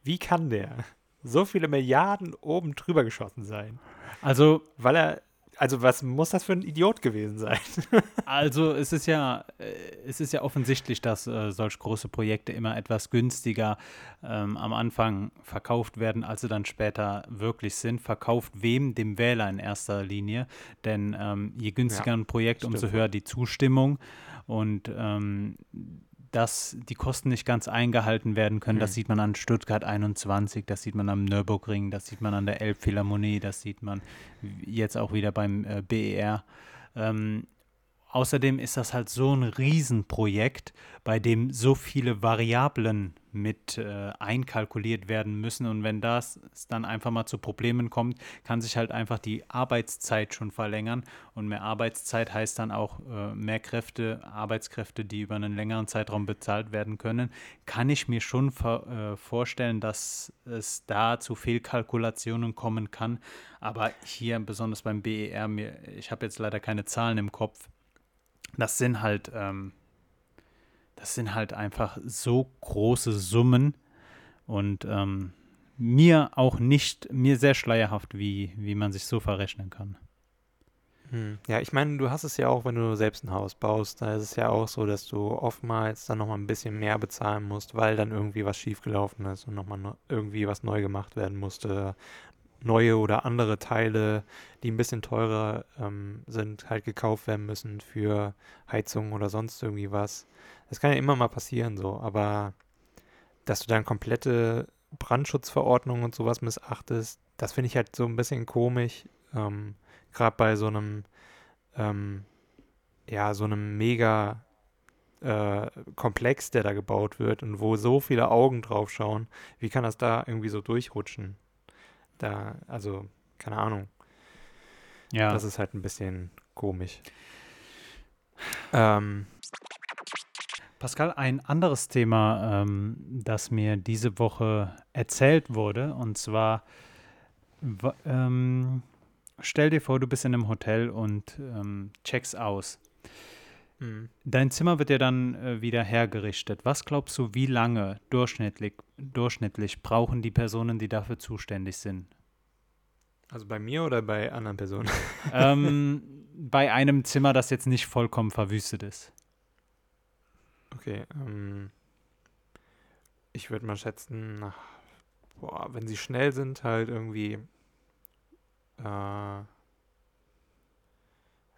Wie kann der so viele Milliarden oben drüber geschossen sein? Also, weil er also was muss das für ein Idiot gewesen sein? also es ist ja, äh, es ist ja offensichtlich, dass äh, solch große Projekte immer etwas günstiger ähm, am Anfang verkauft werden, als sie dann später wirklich sind. Verkauft wem? Dem Wähler in erster Linie. Denn ähm, je günstiger ja, ein Projekt, umso höher die Zustimmung. Und ähm, dass die Kosten nicht ganz eingehalten werden können. Mhm. Das sieht man an Stuttgart 21, das sieht man am Nürburgring, das sieht man an der Elbphilharmonie, das sieht man jetzt auch wieder beim äh, BER. Ähm, außerdem ist das halt so ein Riesenprojekt, bei dem so viele Variablen mit äh, einkalkuliert werden müssen. Und wenn das dann einfach mal zu Problemen kommt, kann sich halt einfach die Arbeitszeit schon verlängern. Und mehr Arbeitszeit heißt dann auch äh, mehr Kräfte, Arbeitskräfte, die über einen längeren Zeitraum bezahlt werden können. Kann ich mir schon äh, vorstellen, dass es da zu Fehlkalkulationen kommen kann. Aber hier, besonders beim BER, mir, ich habe jetzt leider keine Zahlen im Kopf. Das sind halt. Ähm, das sind halt einfach so große Summen und ähm, mir auch nicht, mir sehr schleierhaft, wie, wie man sich so verrechnen kann. Hm. Ja, ich meine, du hast es ja auch, wenn du selbst ein Haus baust, da ist es ja auch so, dass du oftmals dann nochmal ein bisschen mehr bezahlen musst, weil dann irgendwie was schiefgelaufen ist und nochmal no irgendwie was neu gemacht werden musste. Neue oder andere Teile, die ein bisschen teurer ähm, sind, halt gekauft werden müssen für Heizung oder sonst irgendwie was. Das kann ja immer mal passieren so, aber dass du dann komplette Brandschutzverordnung und sowas missachtest, das finde ich halt so ein bisschen komisch. Ähm, Gerade bei so einem, ähm, ja, so einem mega äh, Komplex, der da gebaut wird und wo so viele Augen drauf schauen, wie kann das da irgendwie so durchrutschen? Da, also, keine Ahnung. Ja. Das ist halt ein bisschen komisch. Ähm, Pascal, ein anderes Thema, ähm, das mir diese Woche erzählt wurde, und zwar, ähm, stell dir vor, du bist in einem Hotel und ähm, checkst aus. Mhm. Dein Zimmer wird ja dann äh, wieder hergerichtet. Was glaubst du, wie lange durchschnittlich, durchschnittlich brauchen die Personen, die dafür zuständig sind? Also bei mir oder bei anderen Personen? ähm, bei einem Zimmer, das jetzt nicht vollkommen verwüstet ist. Okay, ähm, ich würde mal schätzen, nach, boah, wenn sie schnell sind, halt irgendwie, äh,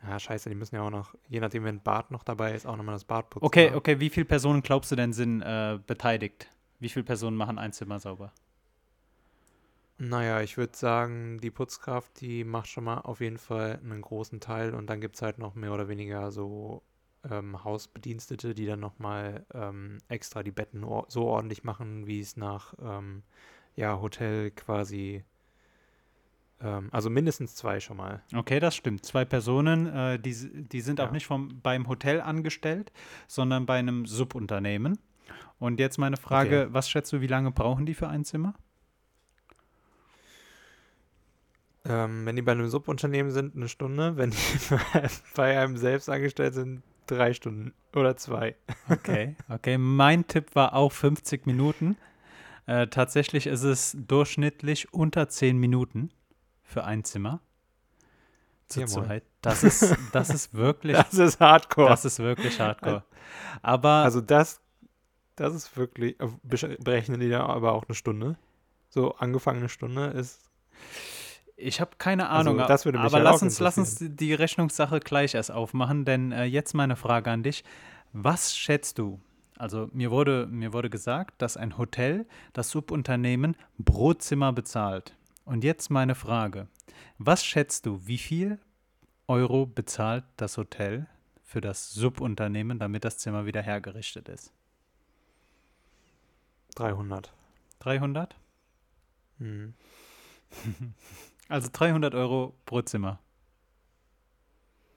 ja, scheiße, die müssen ja auch noch, je nachdem, wenn Bad noch dabei ist, auch nochmal das Bad putzen. Okay, ne? okay, wie viele Personen glaubst du denn sind äh, beteiligt? Wie viele Personen machen ein Zimmer sauber? Naja, ich würde sagen, die Putzkraft, die macht schon mal auf jeden Fall einen großen Teil und dann gibt es halt noch mehr oder weniger so ähm, Hausbedienstete, die dann nochmal ähm, extra die Betten or so ordentlich machen, wie es nach ähm, ja, Hotel quasi also mindestens zwei schon mal. Okay, das stimmt. Zwei Personen, äh, die, die sind auch Ja. nicht vom, beim Hotel angestellt, sondern bei einem Subunternehmen. Und jetzt meine Frage, was schätzt du, wie lange brauchen die für ein Zimmer? Ähm, wenn die bei einem Subunternehmen sind, eine Stunde. Wenn die bei einem selbst angestellt sind, drei Stunden oder zwei. Okay, okay. Mein Tipp war auch 50 Minuten. Äh, tatsächlich ist es durchschnittlich unter 10 Minuten für ein Zimmer. Zu Ja, zweit. Das ist, das ist wirklich, Das ist Hardcore. das ist wirklich hardcore. Aber also das, das ist wirklich, äh, berechnen die da aber auch eine Stunde. So angefangene Stunde ist, Ich habe keine Also, Ahnung, mich aber halt lass uns, lass uns die Rechnungssache gleich erst aufmachen, denn äh, jetzt meine Frage an dich. Was schätzt du? Also mir wurde, mir wurde gesagt, dass ein Hotel das Subunternehmen pro Zimmer bezahlt. Und jetzt meine Frage. Was schätzt du, wie viel Euro bezahlt das Hotel für das Subunternehmen, damit das Zimmer wieder hergerichtet ist? 300. 300? Mhm. Also 300 Euro pro Zimmer.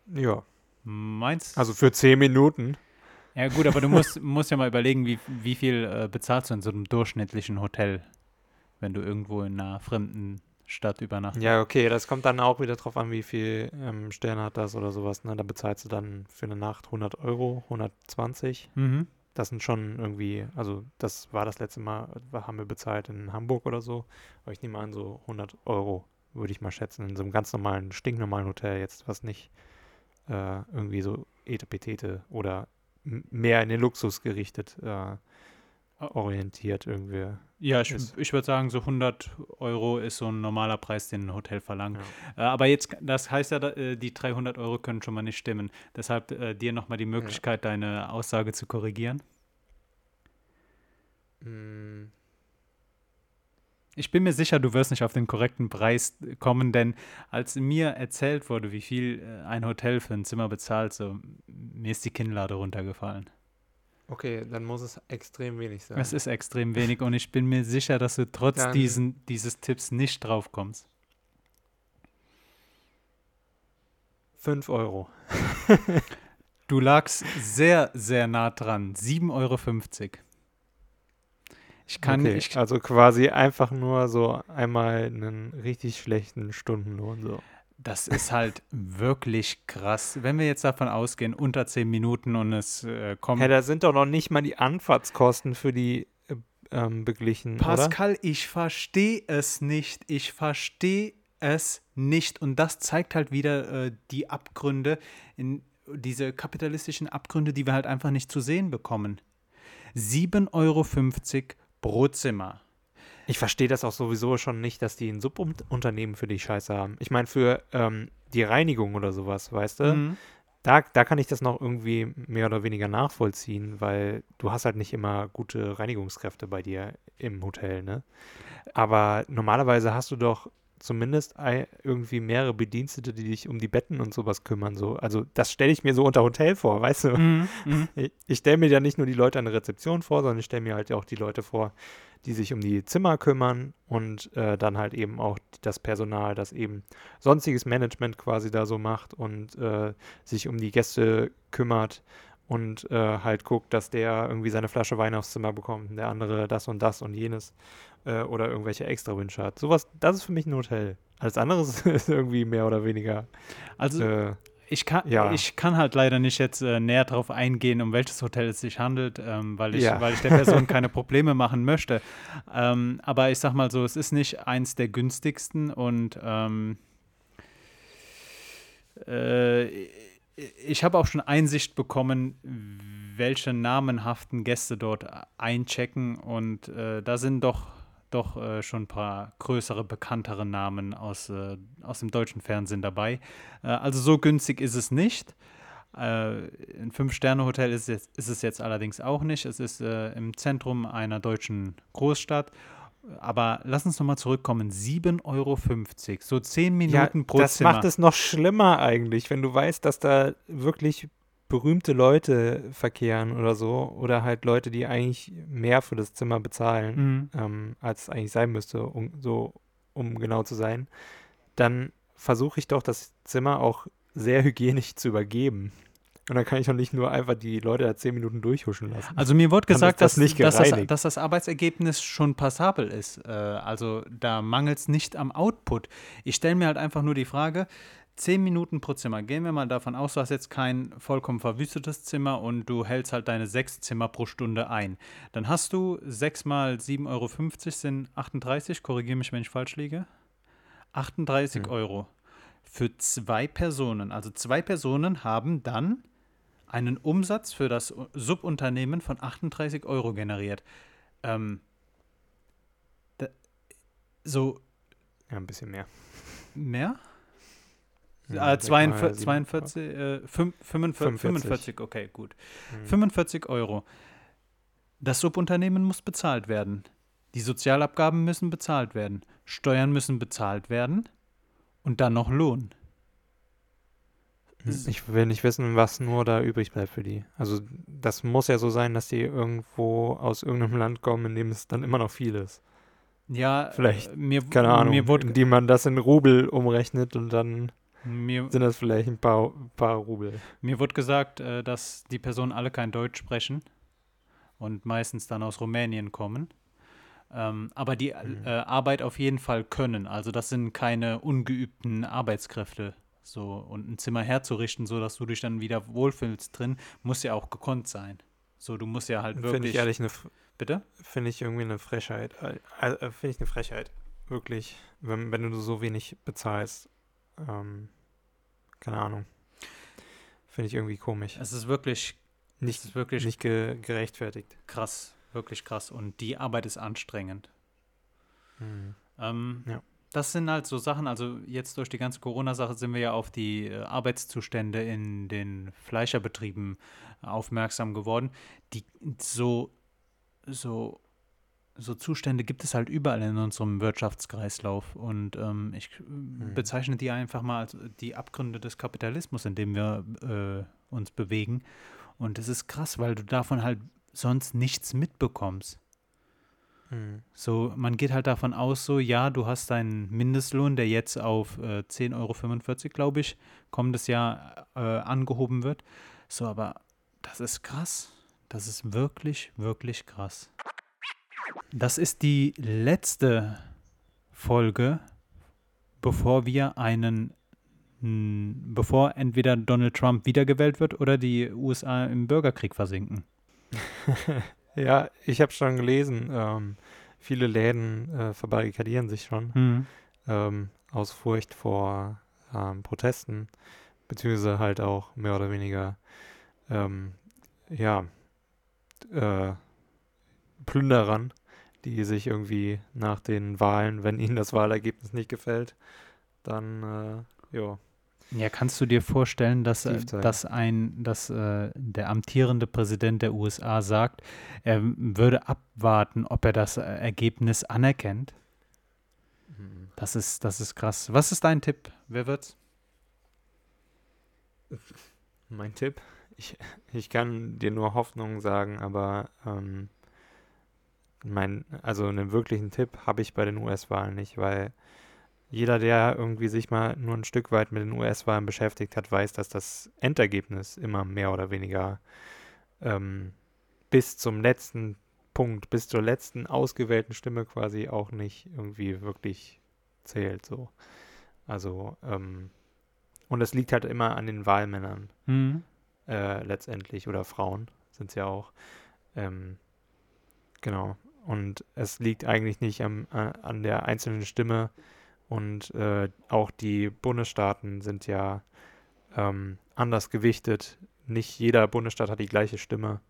Ja, Meinst also für 10 Minuten. Ja, gut, aber du musst, musst ja mal überlegen, wie, wie viel äh, bezahlst du in so einem durchschnittlichen Hotel, wenn du irgendwo in einer fremden Stadt übernachtest. Ja, okay, das kommt dann auch wieder drauf an, wie viel ähm, Sterne hat das oder sowas. Ne? Da bezahlst du dann für eine Nacht 100 Euro, 120. Mhm. Das sind schon irgendwie, also das war das letzte Mal, äh, haben wir bezahlt in Hamburg oder so. Aber ich nehme an, so 100 Euro würde ich mal schätzen, in so einem ganz normalen, stinknormalen Hotel jetzt, was nicht äh, irgendwie so Etepetete oder mehr in den Luxus gerichtet äh, orientiert irgendwie. Ja, ich, Ist- ich würde sagen, so 100 Euro ist so ein normaler Preis, den ein Hotel verlangt. Ja. Äh, aber jetzt, das heißt ja, äh, die 300 Euro können schon mal nicht stimmen. Deshalb äh, dir nochmal die Möglichkeit, deine Aussage zu korrigieren. Mm, Ich bin mir sicher, du wirst nicht auf den korrekten Preis kommen, denn als mir erzählt wurde, wie viel äh, ein Hotel für ein Zimmer bezahlt, so mir ist die Kinnlade runtergefallen. Okay, dann muss es extrem wenig sein. Es ist extrem wenig und ich bin mir sicher, dass du trotz Dann- diesen, dieses Tipps nicht drauf kommst. 5 Euro. Du lagst sehr, sehr nah dran. 7,50 Euro. Ich kann, okay, ich, also quasi einfach nur so einmal einen richtig schlechten Stundenlohn so. Das ist halt wirklich krass. Wenn wir jetzt davon ausgehen, unter 10 Minuten und es äh, kommt. Ja, da sind doch noch nicht mal die Anfahrtskosten für die äh, ähm, beglichen, oder? Pascal, ich verstehe es nicht. Ich verstehe es nicht. Und das zeigt halt wieder äh, die Abgründe, in diese kapitalistischen Abgründe, die wir halt einfach nicht zu sehen bekommen. 7,50 Euro pro Zimmer. Ich verstehe das auch sowieso schon nicht, dass die ein Subunternehmen für die Scheiße haben. Ich meine, für ähm, die Reinigung oder sowas, weißt du, Mhm. da, da kann ich das noch irgendwie mehr oder weniger nachvollziehen, weil du hast halt nicht immer gute Reinigungskräfte bei dir im Hotel, ne? Aber normalerweise hast du doch zumindest irgendwie mehrere Bedienstete, die dich um die Betten und sowas kümmern. So. Also das stelle ich mir so unter Hotel vor, weißt du? Mhm. Mhm. Ich, ich stelle mir ja nicht nur die Leute an der Rezeption vor, sondern ich stelle mir halt auch die Leute vor, die sich um die Zimmer kümmern und äh, dann halt eben auch das Personal, das eben sonstiges Management quasi da so macht und äh, sich um die Gäste kümmert und äh, halt guckt, dass der irgendwie seine Flasche Wein aufs Zimmer bekommt und der andere das und das und jenes äh, oder irgendwelche Extrawünsche hat. Sowas, das ist für mich ein Hotel. Alles andere ist irgendwie mehr oder weniger Also, äh, ich kann, Ja. ich kann halt leider nicht jetzt äh, näher darauf eingehen, um welches Hotel es sich handelt, ähm, weil, ich, Ja. weil ich der Person keine Probleme machen möchte. Ähm, aber ich sag mal so, es ist nicht eins der günstigsten und ähm, äh, ich habe auch schon Einsicht bekommen, welche namenhaften Gäste dort einchecken und äh, da sind doch, doch äh, schon ein paar größere, bekanntere Namen aus, äh, aus dem deutschen Fernsehen dabei. Äh, also so günstig ist es nicht. Äh, ein Fünf-Sterne-Hotel ist, ist es jetzt allerdings auch nicht. Es ist äh, im Zentrum einer deutschen Großstadt. Aber lass uns nochmal zurückkommen. 7,50 Euro. So 10 Minuten pro das Zimmer. macht es noch schlimmer eigentlich, wenn du weißt, dass da wirklich berühmte Leute verkehren oder so. Oder halt Leute, die eigentlich mehr für das Zimmer bezahlen, Mhm. ähm, als es eigentlich sein müsste, um, so, um genau zu sein. Dann versuche ich doch, das Zimmer auch sehr hygienisch zu übergeben. Und dann kann ich doch nicht nur einfach die Leute da zehn Minuten durchhuschen lassen. Also mir wurde gesagt, das dass, dass, das, dass das Arbeitsergebnis schon passabel ist. Äh, also da mangelt es nicht am Output. Ich stelle mir halt einfach nur die Frage, 10 Minuten pro Zimmer. Gehen wir mal davon aus, du hast jetzt kein vollkommen verwüstetes Zimmer und du hältst halt deine sechs Zimmer pro Stunde ein. Dann hast du 6 mal 7,50 Euro sind 38, korrigiere mich, wenn ich falsch liege. 38 Hm. Euro für zwei Personen. Also zwei Personen haben dann einen Umsatz für das Subunternehmen von 38 Euro generiert. Ähm, da, so Ja, ein bisschen mehr. mehr? Ja, äh, sag mal 42, sieben- 42, äh, fünf- 45, 45. 45, okay, gut. Hm. 45 Euro. Das Subunternehmen muss bezahlt werden. Die Sozialabgaben müssen bezahlt werden. Steuern müssen bezahlt werden. Und dann noch Lohn. Hm, Ich will nicht wissen, was nur da übrig bleibt für die. Also das muss ja so sein, dass die irgendwo aus irgendeinem Land kommen, in dem es dann immer noch viel ist. Ja, Vielleicht, äh, mir, Keine Ahnung, mir wurde, indem man das in Rubel umrechnet und dann mir, sind das vielleicht ein paar, paar Rubel. Mir wurde gesagt, äh, dass die Personen alle kein Deutsch sprechen und meistens dann aus Rumänien kommen. Ähm, aber die Mhm. äh, Arbeit auf jeden Fall können. Also das sind keine ungeübten Arbeitskräfte. So, und ein Zimmer herzurichten, so dass du dich dann wieder wohlfühlst drin, muss ja auch gekonnt sein. So, du musst ja halt Finde wirklich. ich ehrlich eine, Bitte? finde ich irgendwie eine Frechheit. Äh, äh, finde ich eine Frechheit. Wirklich. Wenn, wenn du so wenig bezahlst. Ähm, keine Ahnung. Finde ich irgendwie komisch. Es ist wirklich, es Nicht, ist wirklich nicht ge gerechtfertigt. krass. Wirklich krass. Und die Arbeit ist anstrengend. Hm. Ähm, Ja. Das sind halt so Sachen, also jetzt durch die ganze Corona-Sache sind wir ja auf die äh, Arbeitszustände in den Fleischerbetrieben aufmerksam geworden. Die so, so, so Zustände gibt es halt überall in unserem Wirtschaftskreislauf. Und ähm, ich äh, bezeichne die einfach mal als die Abgründe des Kapitalismus, in dem wir äh, uns bewegen. Und es ist krass, weil du davon halt sonst nichts mitbekommst. Hm. So, man geht halt davon aus, so, ja, du hast deinen Mindestlohn, der jetzt auf äh, 10,45 Euro, glaube ich, kommendes Jahr äh, angehoben wird. So, aber das ist krass. Das ist wirklich, wirklich krass. Das ist die letzte Folge, bevor wir einen, mh, bevor entweder Donald Trump wiedergewählt wird oder die USA im Bürgerkrieg versinken. Ja, ich habe schon gelesen, ähm, viele Läden äh, verbarrikadieren sich schon Hm. ähm, aus Furcht vor ähm, Protesten, beziehungsweise halt auch mehr oder weniger, ähm, ja, äh, Plünderern, die sich irgendwie nach den Wahlen, wenn ihnen das Wahlergebnis nicht gefällt, dann, äh, ja, Ja, kannst du dir vorstellen, dass, äh, dass ein, dass äh, der amtierende Präsident der USA sagt, er würde abwarten, ob er das äh, Ergebnis anerkennt? Das ist, das ist krass. Was ist dein Tipp? Wer wird's? Mein Tipp? Ich, ich kann dir nur Hoffnung sagen, aber ähm, mein, also einen wirklichen Tipp habe ich bei den US-Wahlen nicht, weil jeder, der irgendwie sich mal nur ein Stück weit mit den US-Wahlen beschäftigt hat, weiß, dass das Endergebnis immer mehr oder weniger ähm, bis zum letzten Punkt, bis zur letzten ausgewählten Stimme quasi auch nicht irgendwie wirklich zählt. So. Also ähm, und es liegt halt immer an den Wahlmännern Mhm. äh, letztendlich oder Frauen sind es ja auch. Ähm, genau. Und es liegt eigentlich nicht am, a- an der einzelnen Stimme. Und äh, auch die Bundesstaaten sind ja ähm, anders gewichtet. Nicht jeder Bundesstaat hat die gleiche Stimme.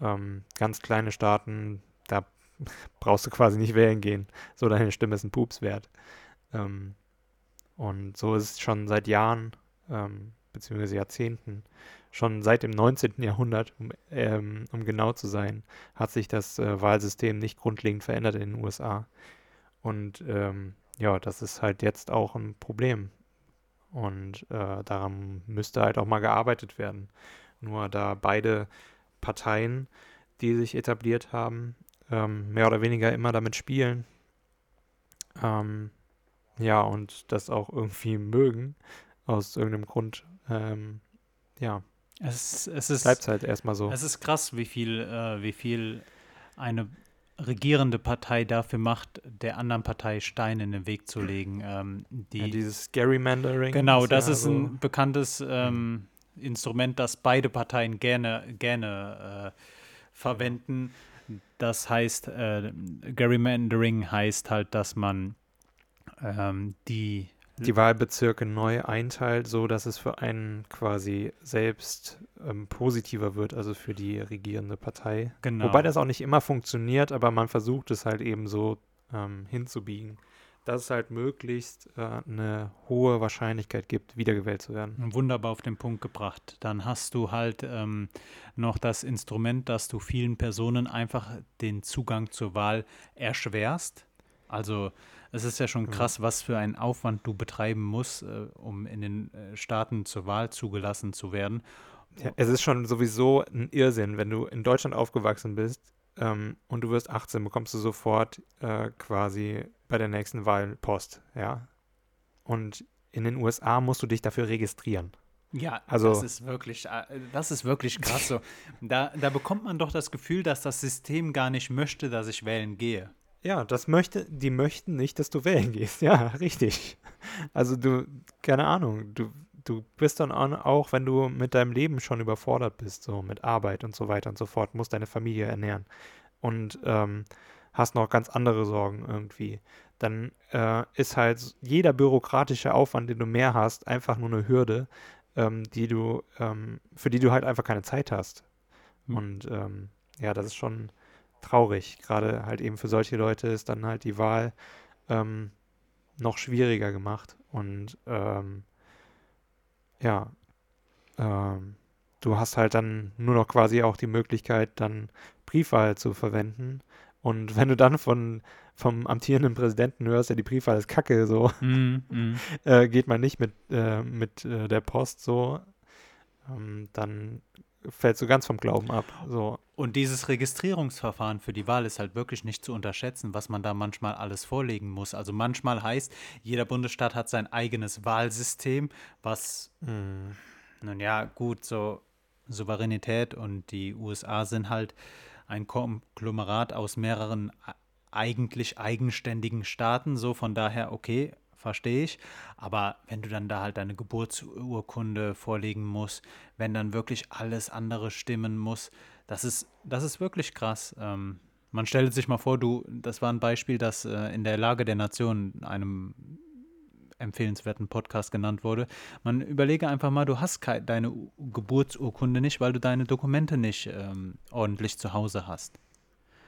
Ähm, ganz kleine Staaten, da brauchst du quasi nicht wählen gehen. So, deine Stimme ist ein Pups wert. Ähm, und so ist es schon seit Jahren, ähm, beziehungsweise Jahrzehnten, schon seit dem 19. Jahrhundert, um, ähm, um genau zu sein, hat sich das äh, Wahlsystem nicht grundlegend verändert in den USA. Und ähm, ja, das ist halt jetzt auch ein Problem. Und äh, daran müsste halt auch mal gearbeitet werden. Nur da beide Parteien, die sich etabliert haben, ähm, mehr oder weniger immer damit spielen, ähm, ja, und das auch irgendwie mögen, aus irgendeinem Grund, ähm, ja, Es, es ist bleibt es halt erstmal so. Es ist krass, wie viel, äh, wie viel eine regierende Partei dafür macht, der anderen Partei Steine in den Weg zu legen. Ähm, die, ja, dieses Gerrymandering. genau, das ja ist so, ein bekanntes ähm, Instrument, das beide Parteien gerne, gerne äh, verwenden. Das heißt, äh, Gerrymandering heißt halt, dass man ähm, die die Wahlbezirke neu einteilt, so dass es für einen quasi selbst ähm, positiver wird, also für die regierende Partei. genau. Wobei das auch nicht immer funktioniert, aber man versucht es halt eben so ähm, hinzubiegen, dass es halt möglichst äh, eine hohe Wahrscheinlichkeit gibt, wiedergewählt zu werden. Wunderbar auf den Punkt gebracht. Dann hast du halt ähm, noch das Instrument, dass du vielen Personen einfach den Zugang zur Wahl erschwerst. Also es ist ja schon Ja. krass, was für einen Aufwand du betreiben musst, äh, um in den äh, Staaten zur Wahl zugelassen zu werden. Ja, es ist schon sowieso ein Irrsinn, wenn du in Deutschland aufgewachsen bist ähm, und du wirst 18, bekommst du sofort äh, quasi bei der nächsten Wahl Post, ja. Und in den USA musst du dich dafür registrieren. Ja, Also- das ist wirklich, äh, das ist wirklich krass so. Da, da bekommt man doch das Gefühl, dass das System gar nicht möchte, dass ich wählen gehe. Ja, das möchte, die möchten nicht, dass du wählen gehst. Ja, richtig. Also du, keine Ahnung, du, du bist dann an- auch, wenn du mit deinem Leben schon überfordert bist, so mit Arbeit und so weiter und so fort, musst deine Familie ernähren und ähm, hast noch ganz andere Sorgen irgendwie. Dann äh, ist halt jeder bürokratische Aufwand, den du mehr hast, einfach nur eine Hürde, ähm, die du, ähm, für die du halt einfach keine Zeit hast. Hm. Und ähm, ja, das ist schon traurig. Gerade halt eben für solche Leute ist dann halt die Wahl ähm, noch schwieriger gemacht. Und ähm, ja, ähm, du hast halt dann nur noch quasi auch die Möglichkeit, dann Briefwahl zu verwenden. Und wenn du dann von, vom amtierenden Präsidenten hörst, ja, die Briefwahl ist kacke, so, Mhm, mhm. äh, geht man nicht mit, äh, mit äh, der Post so, ähm, dann fällst du ganz vom Glauben ab. So. Und dieses Registrierungsverfahren für die Wahl ist halt wirklich nicht zu unterschätzen, was man da manchmal alles vorlegen muss. Also manchmal heißt, jeder Bundesstaat hat sein eigenes Wahlsystem, was, Mhm. nun ja, gut, so Souveränität und die USA sind halt ein Konglomerat aus mehreren eigentlich eigenständigen Staaten, so von daher, okay, verstehe ich. Aber wenn du dann da halt deine Geburtsurkunde vorlegen musst, wenn dann wirklich alles andere stimmen muss, das ist, das ist wirklich krass. Ähm, man stellt sich mal vor, du, das war ein Beispiel, das äh, in der Lage der Nation, einem empfehlenswerten Podcast genannt wurde. Man überlege einfach mal, du hast kei- deine Geburtsurkunde nicht, weil du deine Dokumente nicht ähm, ordentlich zu Hause hast.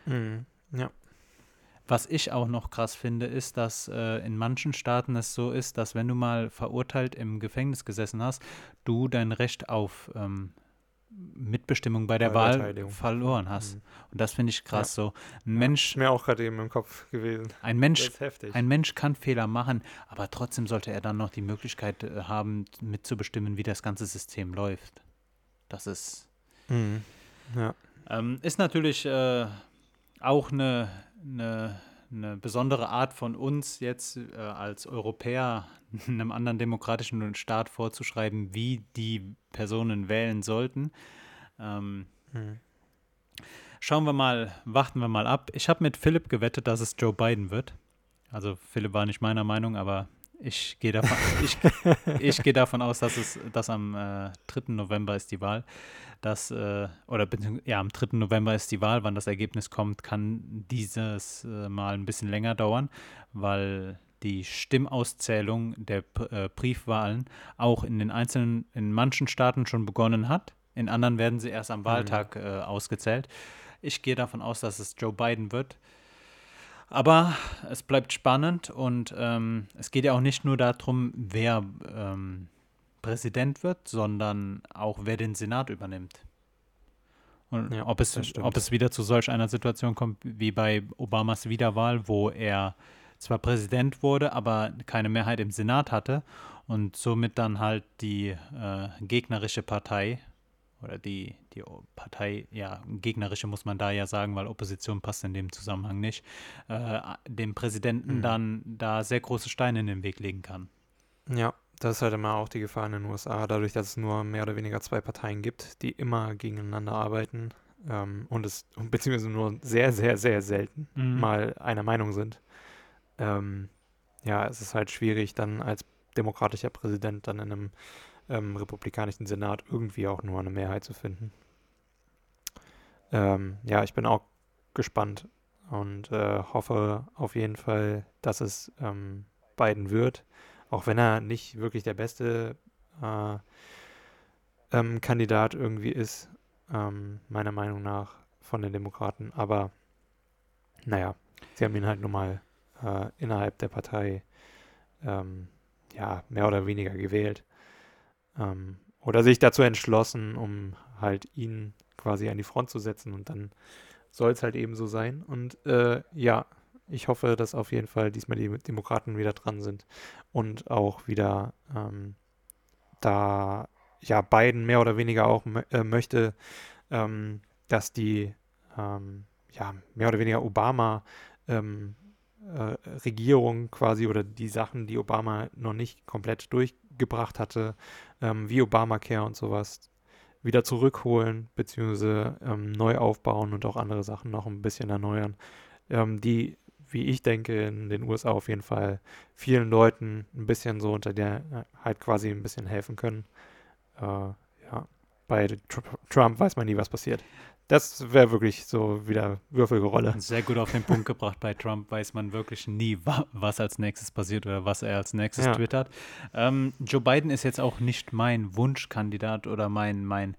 Mhm. Ja. Was ich auch noch krass finde, ist, dass äh, in manchen Staaten es so ist, dass wenn du mal verurteilt im Gefängnis gesessen hast, du dein Recht auf ähm, Mitbestimmung bei der Wahl verloren hast. Mhm. Und das finde ich krass so. Ein Ist Mensch, mir auch gerade eben im Kopf gewesen. ein Mensch, ist ein Mensch kann Fehler machen, aber trotzdem sollte er dann noch die Möglichkeit äh, haben, mitzubestimmen, wie das ganze System läuft. Das ist Mhm. Ja. ähm, ist natürlich äh, auch eine, eine, eine besondere Art von uns jetzt äh, als Europäer einem anderen demokratischen Staat vorzuschreiben, wie die Personen wählen sollten. Ähm, Mhm. schauen wir mal, warten wir mal ab. Ich habe mit Philipp gewettet, dass es Joe Biden wird. Also Philipp war nicht meiner Meinung, aber Ich gehe davon, ich, ich gehe davon aus, dass es dass am äh, 3. November ist die Wahl. Dass, äh, oder ja, am 3. November ist die Wahl. Wann das Ergebnis kommt, kann dieses äh, mal ein bisschen länger dauern, weil die Stimmauszählung der äh, Briefwahlen auch in den einzelnen, in manchen Staaten schon begonnen hat. In anderen werden sie erst am. Wahltag mhm. ausgezählt. Ich gehe davon aus, dass es Joe Biden wird. Aber es bleibt spannend und ähm, es geht ja auch nicht nur darum, wer ähm, Präsident wird, sondern auch wer den Senat übernimmt. Und ja, ob, es, ob es wieder zu solch einer Situation kommt wie bei Obamas Wiederwahl, wo er zwar Präsident wurde, aber keine Mehrheit im Senat hatte und somit dann halt die äh, gegnerische Partei oder die, die Partei, ja, gegnerische muss man da ja sagen, weil Opposition passt in dem Zusammenhang nicht, äh, dem Präsidenten mhm. dann da sehr große Steine in den Weg legen kann. Ja, das ist halt immer auch die Gefahr in den USA, dadurch, dass es nur mehr oder weniger zwei Parteien gibt, die immer gegeneinander arbeiten ähm, und es beziehungsweise nur sehr, sehr, sehr selten mhm. mal einer Meinung sind. Ähm, ja, es ist halt schwierig, dann als demokratischer Präsident dann in einem ähm, republikanischen Senat irgendwie auch nur eine Mehrheit zu finden. Ähm, ja, ich bin auch gespannt und äh, hoffe auf jeden Fall, dass es ähm, Biden wird, auch wenn er nicht wirklich der beste äh, ähm, Kandidat irgendwie ist, ähm, meiner Meinung nach von den Demokraten. Aber naja, sie haben ihn halt nun mal äh, innerhalb der Partei ähm, ja mehr oder weniger gewählt. Ähm, oder sich dazu entschlossen, um halt ihn quasi an die Front zu setzen und dann soll es halt eben so sein. Und äh, ja, ich hoffe, dass auf jeden Fall diesmal die Demokraten wieder dran sind und auch wieder ähm, da ja Biden mehr oder weniger auch äh, möchte, ähm, dass die ähm, ja mehr oder weniger Obama ähm, äh, Regierung quasi oder die Sachen, die Obama noch nicht komplett durchgebracht hatte, ähm, wie Obamacare und sowas, wieder zurückholen, beziehungsweise ähm, neu aufbauen und auch andere Sachen noch ein bisschen erneuern, ähm, die, wie ich denke, in den USA auf jeden Fall vielen Leuten ein bisschen so unter der äh, halt quasi ein bisschen helfen können. Äh, ja, bei Trump weiß man nie, was passiert. Das wäre wirklich so wieder Würfelgerolle. Sehr gut auf den Punkt gebracht. Bei Trump weiß man wirklich nie, was als nächstes passiert oder was er als nächstes ja. twittert. Ähm, Joe Biden ist jetzt auch nicht mein Wunschkandidat oder mein, mein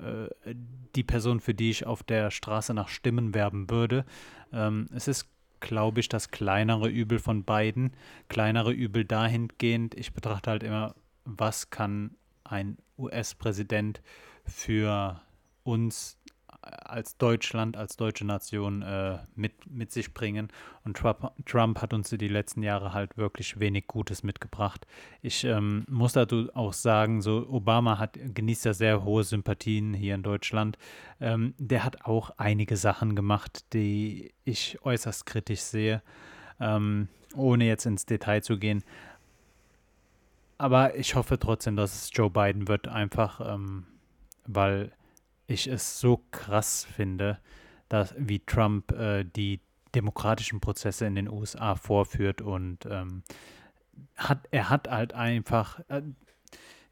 äh, die Person, für die ich auf der Straße nach Stimmen werben würde. Ähm, es ist glaube ich, das kleinere Übel von beiden. Kleinere Übel dahingehend, ich betrachte halt immer, was kann ein US-Präsident für uns als Deutschland, als deutsche Nation äh, mit, mit sich bringen. Und Trump, Trump, hat uns die letzten Jahre halt wirklich wenig Gutes mitgebracht. Ich ähm, muss dazu auch sagen, so Obama hat, genießt ja sehr hohe Sympathien hier in Deutschland. Ähm, der hat auch einige Sachen gemacht, die ich äußerst kritisch sehe, ähm, ohne jetzt ins Detail zu gehen. Aber ich hoffe trotzdem, dass es Joe Biden wird, einfach ähm, weil ich es so krass finde, dass wie Trump äh, die demokratischen Prozesse in den USA vorführt und ähm, hat, er hat halt einfach äh,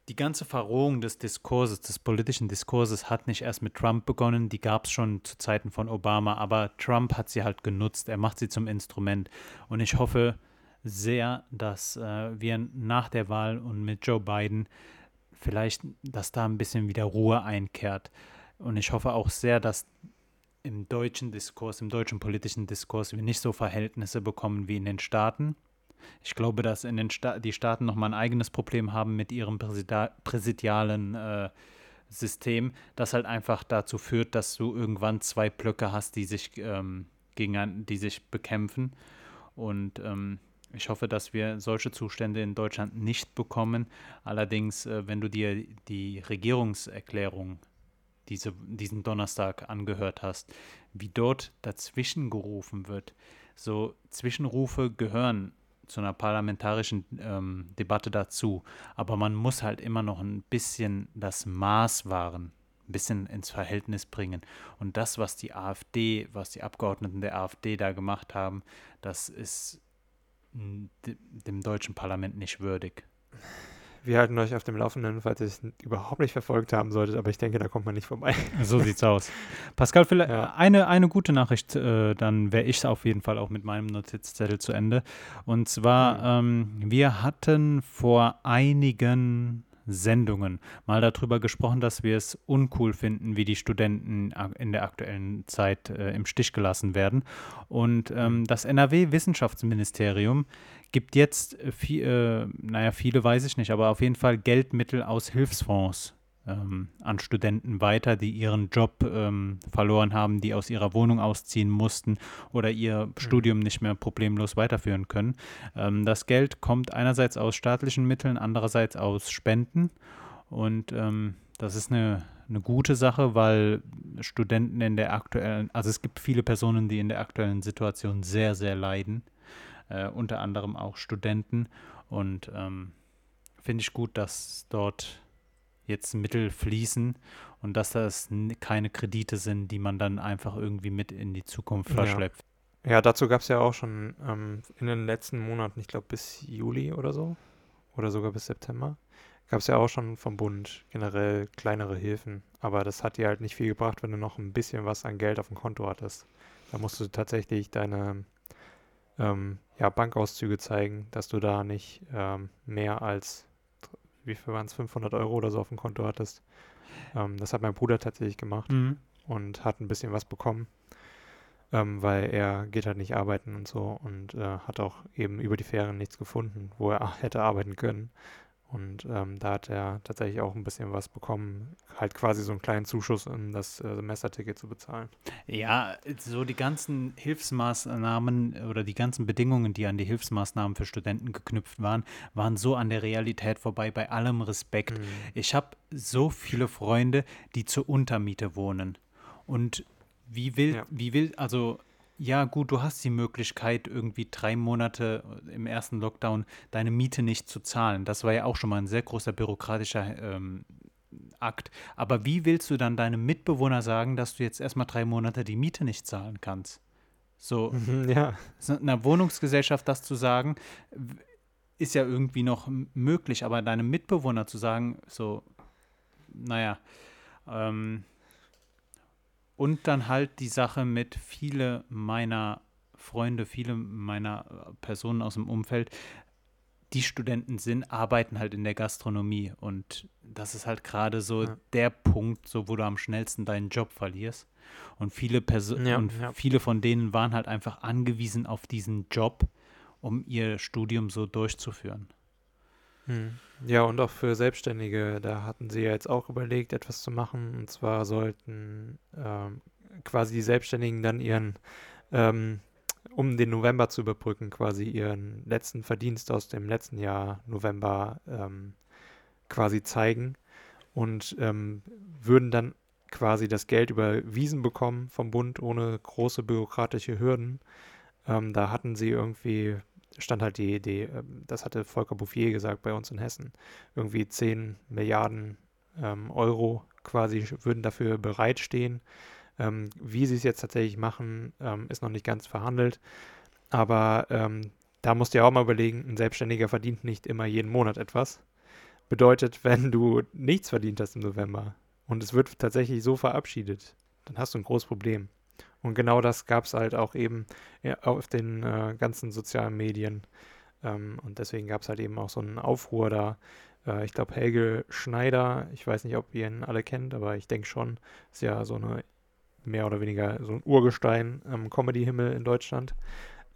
die ganze Verrohung des Diskurses, des politischen Diskurses hat nicht erst mit Trump begonnen, die gab es schon zu Zeiten von Obama, aber Trump hat sie halt genutzt, er macht sie zum Instrument und ich hoffe sehr, dass äh, wir nach der Wahl und mit Joe Biden vielleicht, dass da ein bisschen wieder Ruhe einkehrt. Und ich hoffe auch sehr, dass im deutschen Diskurs, im deutschen politischen Diskurs wir nicht so Verhältnisse bekommen wie in den Staaten. Ich glaube, dass in den Sta die Staaten nochmal ein eigenes Problem haben mit ihrem Präsida präsidialen äh, System, das halt einfach dazu führt, dass du irgendwann zwei Blöcke hast, die sich ähm, gegen die sich bekämpfen. Und ähm, ich hoffe, dass wir solche Zustände in Deutschland nicht bekommen. Allerdings, äh, wenn du dir die Regierungserklärung diese, diesen Donnerstag angehört hast, wie dort dazwischen gerufen wird. So Zwischenrufe gehören zu einer parlamentarischen ähm, Debatte dazu, aber man muss halt immer noch ein bisschen das Maß wahren, ein bisschen ins Verhältnis bringen. Und das, was die AfD, was die Abgeordneten der AfD da gemacht haben, das ist dem deutschen Parlament nicht würdig. Wir halten euch auf dem Laufenden, falls ihr es überhaupt nicht verfolgt haben solltet, aber ich denke, da kommt man nicht vorbei. So sieht's aus. Pascal, vielleicht ja. eine, eine gute Nachricht, äh, dann wäre ich auf jeden Fall auch mit meinem Notizzettel zu Ende. Und zwar, mhm. ähm, wir hatten vor einigen Sendungen mal darüber gesprochen, dass wir es uncool finden, wie die Studenten in der aktuellen Zeit äh, im Stich gelassen werden. Und ähm, mhm. das NRW-Wissenschaftsministerium gibt jetzt, äh, viel, äh, naja, viele weiß ich nicht, aber auf jeden Fall Geldmittel aus Hilfsfonds ähm, an Studenten weiter, die ihren Job ähm, verloren haben, die aus ihrer Wohnung ausziehen mussten oder ihr mhm. Studium nicht mehr problemlos weiterführen können. Ähm, das Geld kommt einerseits aus staatlichen Mitteln, andererseits aus Spenden und ähm, das ist eine, eine gute Sache, weil Studenten in der aktuellen, also es gibt viele Personen, die in der aktuellen Situation sehr, sehr leiden, äh, unter anderem auch Studenten und ähm, finde ich gut, dass dort jetzt Mittel fließen und dass das keine Kredite sind, die man dann einfach irgendwie mit in die Zukunft verschleppt. Ja, ja dazu gab es ja auch schon ähm, in den letzten Monaten, ich glaube bis Juli oder so, oder sogar bis September, gab es ja auch schon vom Bund generell kleinere Hilfen. Aber das hat dir halt nicht viel gebracht, wenn du noch ein bisschen was an Geld auf dem Konto hattest. Da musst du tatsächlich deine ähm, ja, Bankauszüge zeigen, dass du da nicht ähm, mehr als wie viel waren es, 500 Euro oder so auf dem Konto hattest. Ähm, das hat mein Bruder tatsächlich gemacht mhm. und hat ein bisschen was bekommen, ähm, weil er geht halt nicht arbeiten und so und äh, hat auch eben über die Ferien nichts gefunden, wo er hätte arbeiten können. Und ähm, da hat er tatsächlich auch ein bisschen was bekommen, halt quasi so einen kleinen Zuschuss, um das äh, Semesterticket zu bezahlen. Ja, so die ganzen Hilfsmaßnahmen oder die ganzen Bedingungen, die an die Hilfsmaßnahmen für Studenten geknüpft waren, waren so an der Realität vorbei, bei allem Respekt. Mhm. Ich habe so viele Freunde, die zur Untermiete wohnen. Und wie will, ja. wie will, also ja, gut, du hast die Möglichkeit, irgendwie drei Monate im ersten Lockdown deine Miete nicht zu zahlen. Das war ja auch schon mal ein sehr großer bürokratischer ähm, Akt. Aber wie willst du dann deinem Mitbewohner sagen, dass du jetzt erstmal drei Monate die Miete nicht zahlen kannst? So, ja. einer Wohnungsgesellschaft das zu sagen, ist ja irgendwie noch möglich, aber deinem Mitbewohner zu sagen, so, naja, ähm, und dann halt die Sache mit viele meiner Freunde, viele meiner äh, Personen aus dem Umfeld, die Studenten sind, arbeiten halt in der Gastronomie. Und das ist halt gerade so ja. der Punkt, so wo du am schnellsten deinen Job verlierst. Und viele Personen ja, und ja. viele von denen waren halt einfach angewiesen auf diesen Job, um ihr Studium so durchzuführen. Hm. Ja, und auch für Selbstständige, da hatten sie ja jetzt auch überlegt, etwas zu machen. Und zwar sollten ähm, quasi die Selbstständigen dann ihren, ähm, um den November zu überbrücken, quasi ihren letzten Verdienst aus dem letzten Jahr November ähm, quasi zeigen und ähm, würden dann quasi das Geld überwiesen bekommen vom Bund ohne große bürokratische Hürden. Ähm, da hatten sie irgendwie stand halt die Idee, ähm, das hatte Volker Bouffier gesagt bei uns in Hessen, irgendwie 10 Milliarden ähm, Euro quasi würden dafür bereitstehen. Ähm, wie sie es jetzt tatsächlich machen, ähm, ist noch nicht ganz verhandelt. Aber ähm, da musst du ja auch mal überlegen, ein Selbstständiger verdient nicht immer jeden Monat etwas. Bedeutet, wenn du nichts verdient hast im November und es wird tatsächlich so verabschiedet, dann hast du ein großes Problem. Und genau das gab es halt auch eben auf den äh, ganzen sozialen Medien. Ähm, und deswegen gab es halt eben auch so einen Aufruhr da. Äh, ich glaube, Helge Schneider, ich weiß nicht, ob ihr ihn alle kennt, aber ich denke schon, ist ja so eine mehr oder weniger so ein Urgestein am Comedy-Himmel in Deutschland,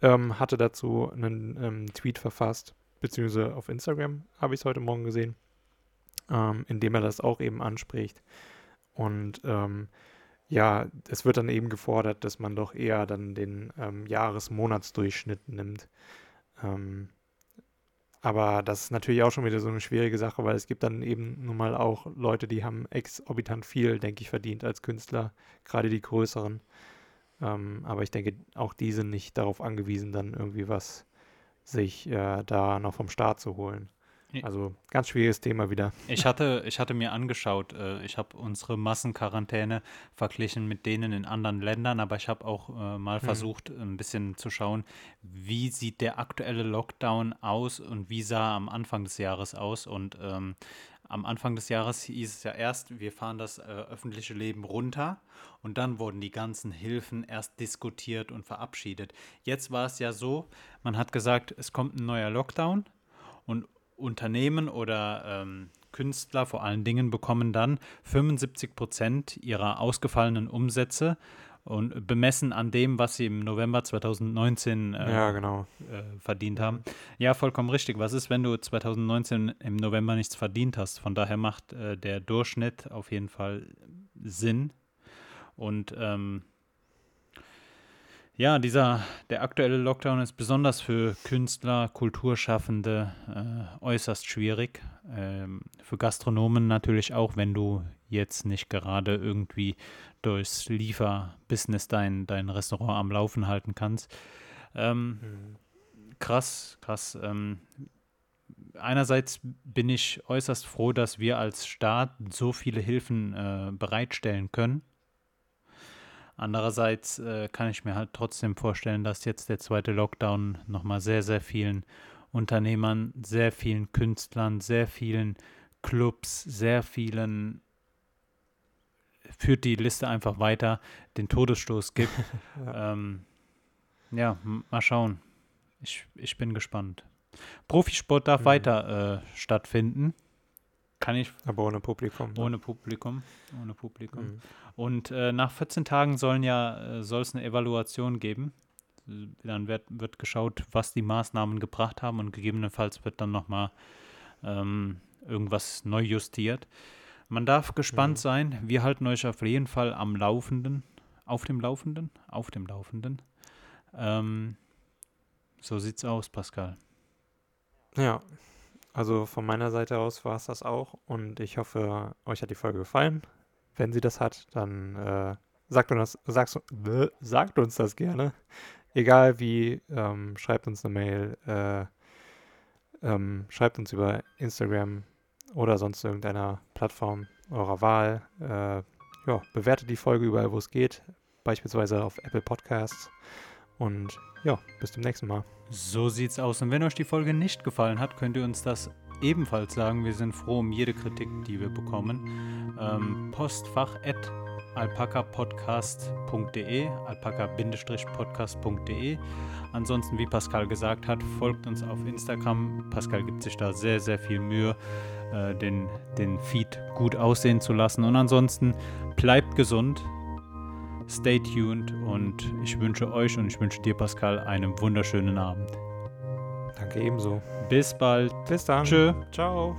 ähm, hatte dazu einen ähm, Tweet verfasst, beziehungsweise auf Instagram habe ich es heute Morgen gesehen, ähm, in dem er das auch eben anspricht. Und ähm, ja, es wird dann eben gefordert, dass man doch eher dann den ähm, Jahresmonatsdurchschnitt nimmt. Ähm, aber das ist natürlich auch schon wieder so eine schwierige Sache, weil es gibt dann eben nun mal auch Leute, die haben exorbitant viel, denke ich, verdient als Künstler, gerade die größeren. Ähm, aber ich denke, auch die sind nicht darauf angewiesen, dann irgendwie was sich äh, da noch vom Staat zu holen. Also ganz schwieriges Thema wieder. Ich hatte, ich hatte mir angeschaut, äh, ich habe unsere Massenquarantäne verglichen mit denen in anderen Ländern, aber ich habe auch äh, mal mhm. versucht, ein bisschen zu schauen, wie sieht der aktuelle Lockdown aus und wie sah er am Anfang des Jahres aus. Und ähm, am Anfang des Jahres hieß es ja erst, wir fahren das äh, öffentliche Leben runter und dann wurden die ganzen Hilfen erst diskutiert und verabschiedet. Jetzt war es ja so, man hat gesagt, es kommt ein neuer Lockdown und Unternehmen oder ähm, Künstler vor allen Dingen bekommen dann 75 Prozent ihrer ausgefallenen Umsätze und bemessen an dem, was sie im November 2019 äh, ja, genau. äh, verdient haben. Ja, vollkommen richtig. Was ist, wenn du 2019 im November nichts verdient hast? Von daher macht äh, der Durchschnitt auf jeden Fall Sinn. Und ähm, ja, dieser, der aktuelle Lockdown ist besonders für Künstler, Kulturschaffende äh, äußerst schwierig. Ähm, für Gastronomen natürlich auch, wenn du jetzt nicht gerade irgendwie durchs Lieferbusiness dein, dein Restaurant am Laufen halten kannst. Ähm, mhm. Krass, krass. Ähm, einerseits bin ich äußerst froh, dass wir als Staat so viele Hilfen äh, bereitstellen können Andererseits äh, kann ich mir halt trotzdem vorstellen, dass jetzt der zweite Lockdown nochmal sehr, sehr vielen Unternehmern, sehr vielen Künstlern, sehr vielen Clubs, sehr vielen führt die Liste einfach weiter, den Todesstoß gibt. ja, ähm, ja mal schauen. Ich, ich bin gespannt. Profisport darf mhm. weiter äh, stattfinden. Kann ich. Aber ohne Publikum. Ne? Ohne Publikum. Ohne Publikum. Mhm. Und äh, nach 14 Tagen sollen ja, äh, soll es eine Evaluation geben. Dann wird, wird geschaut, was die Maßnahmen gebracht haben und gegebenenfalls wird dann nochmal ähm, irgendwas neu justiert. Man darf gespannt mhm. sein. Wir halten euch auf jeden Fall am Laufenden. Auf dem Laufenden? Auf dem Laufenden. Ähm, so sieht's aus, Pascal. Ja, also von meiner Seite aus war es das auch und ich hoffe, euch hat die Folge gefallen. Wenn sie das hat, dann äh, sagt, uns das, sagst, äh, sagt uns das gerne. Egal wie, ähm, schreibt uns eine Mail, äh, ähm, schreibt uns über Instagram oder sonst irgendeiner Plattform eurer Wahl. Äh, ja, bewertet die Folge überall, wo es geht, beispielsweise auf Apple Podcasts. Und ja, bis zum nächsten Mal. So sieht's aus. Und wenn euch die Folge nicht gefallen hat, könnt ihr uns das ebenfalls sagen. Wir sind froh um jede Kritik, die wir bekommen. Ähm, Postfach at alpakapodcast.de, alpaka-podcast.de. Ansonsten, wie Pascal gesagt hat, folgt uns auf Instagram. Pascal gibt sich da sehr, sehr viel Mühe, äh, den, den Feed gut aussehen zu lassen. Und ansonsten bleibt gesund. Stay tuned und ich wünsche euch und ich wünsche dir, Pascal, einen wunderschönen Abend. Danke ebenso. Bis bald. Bis dann. Tschö. Ciao.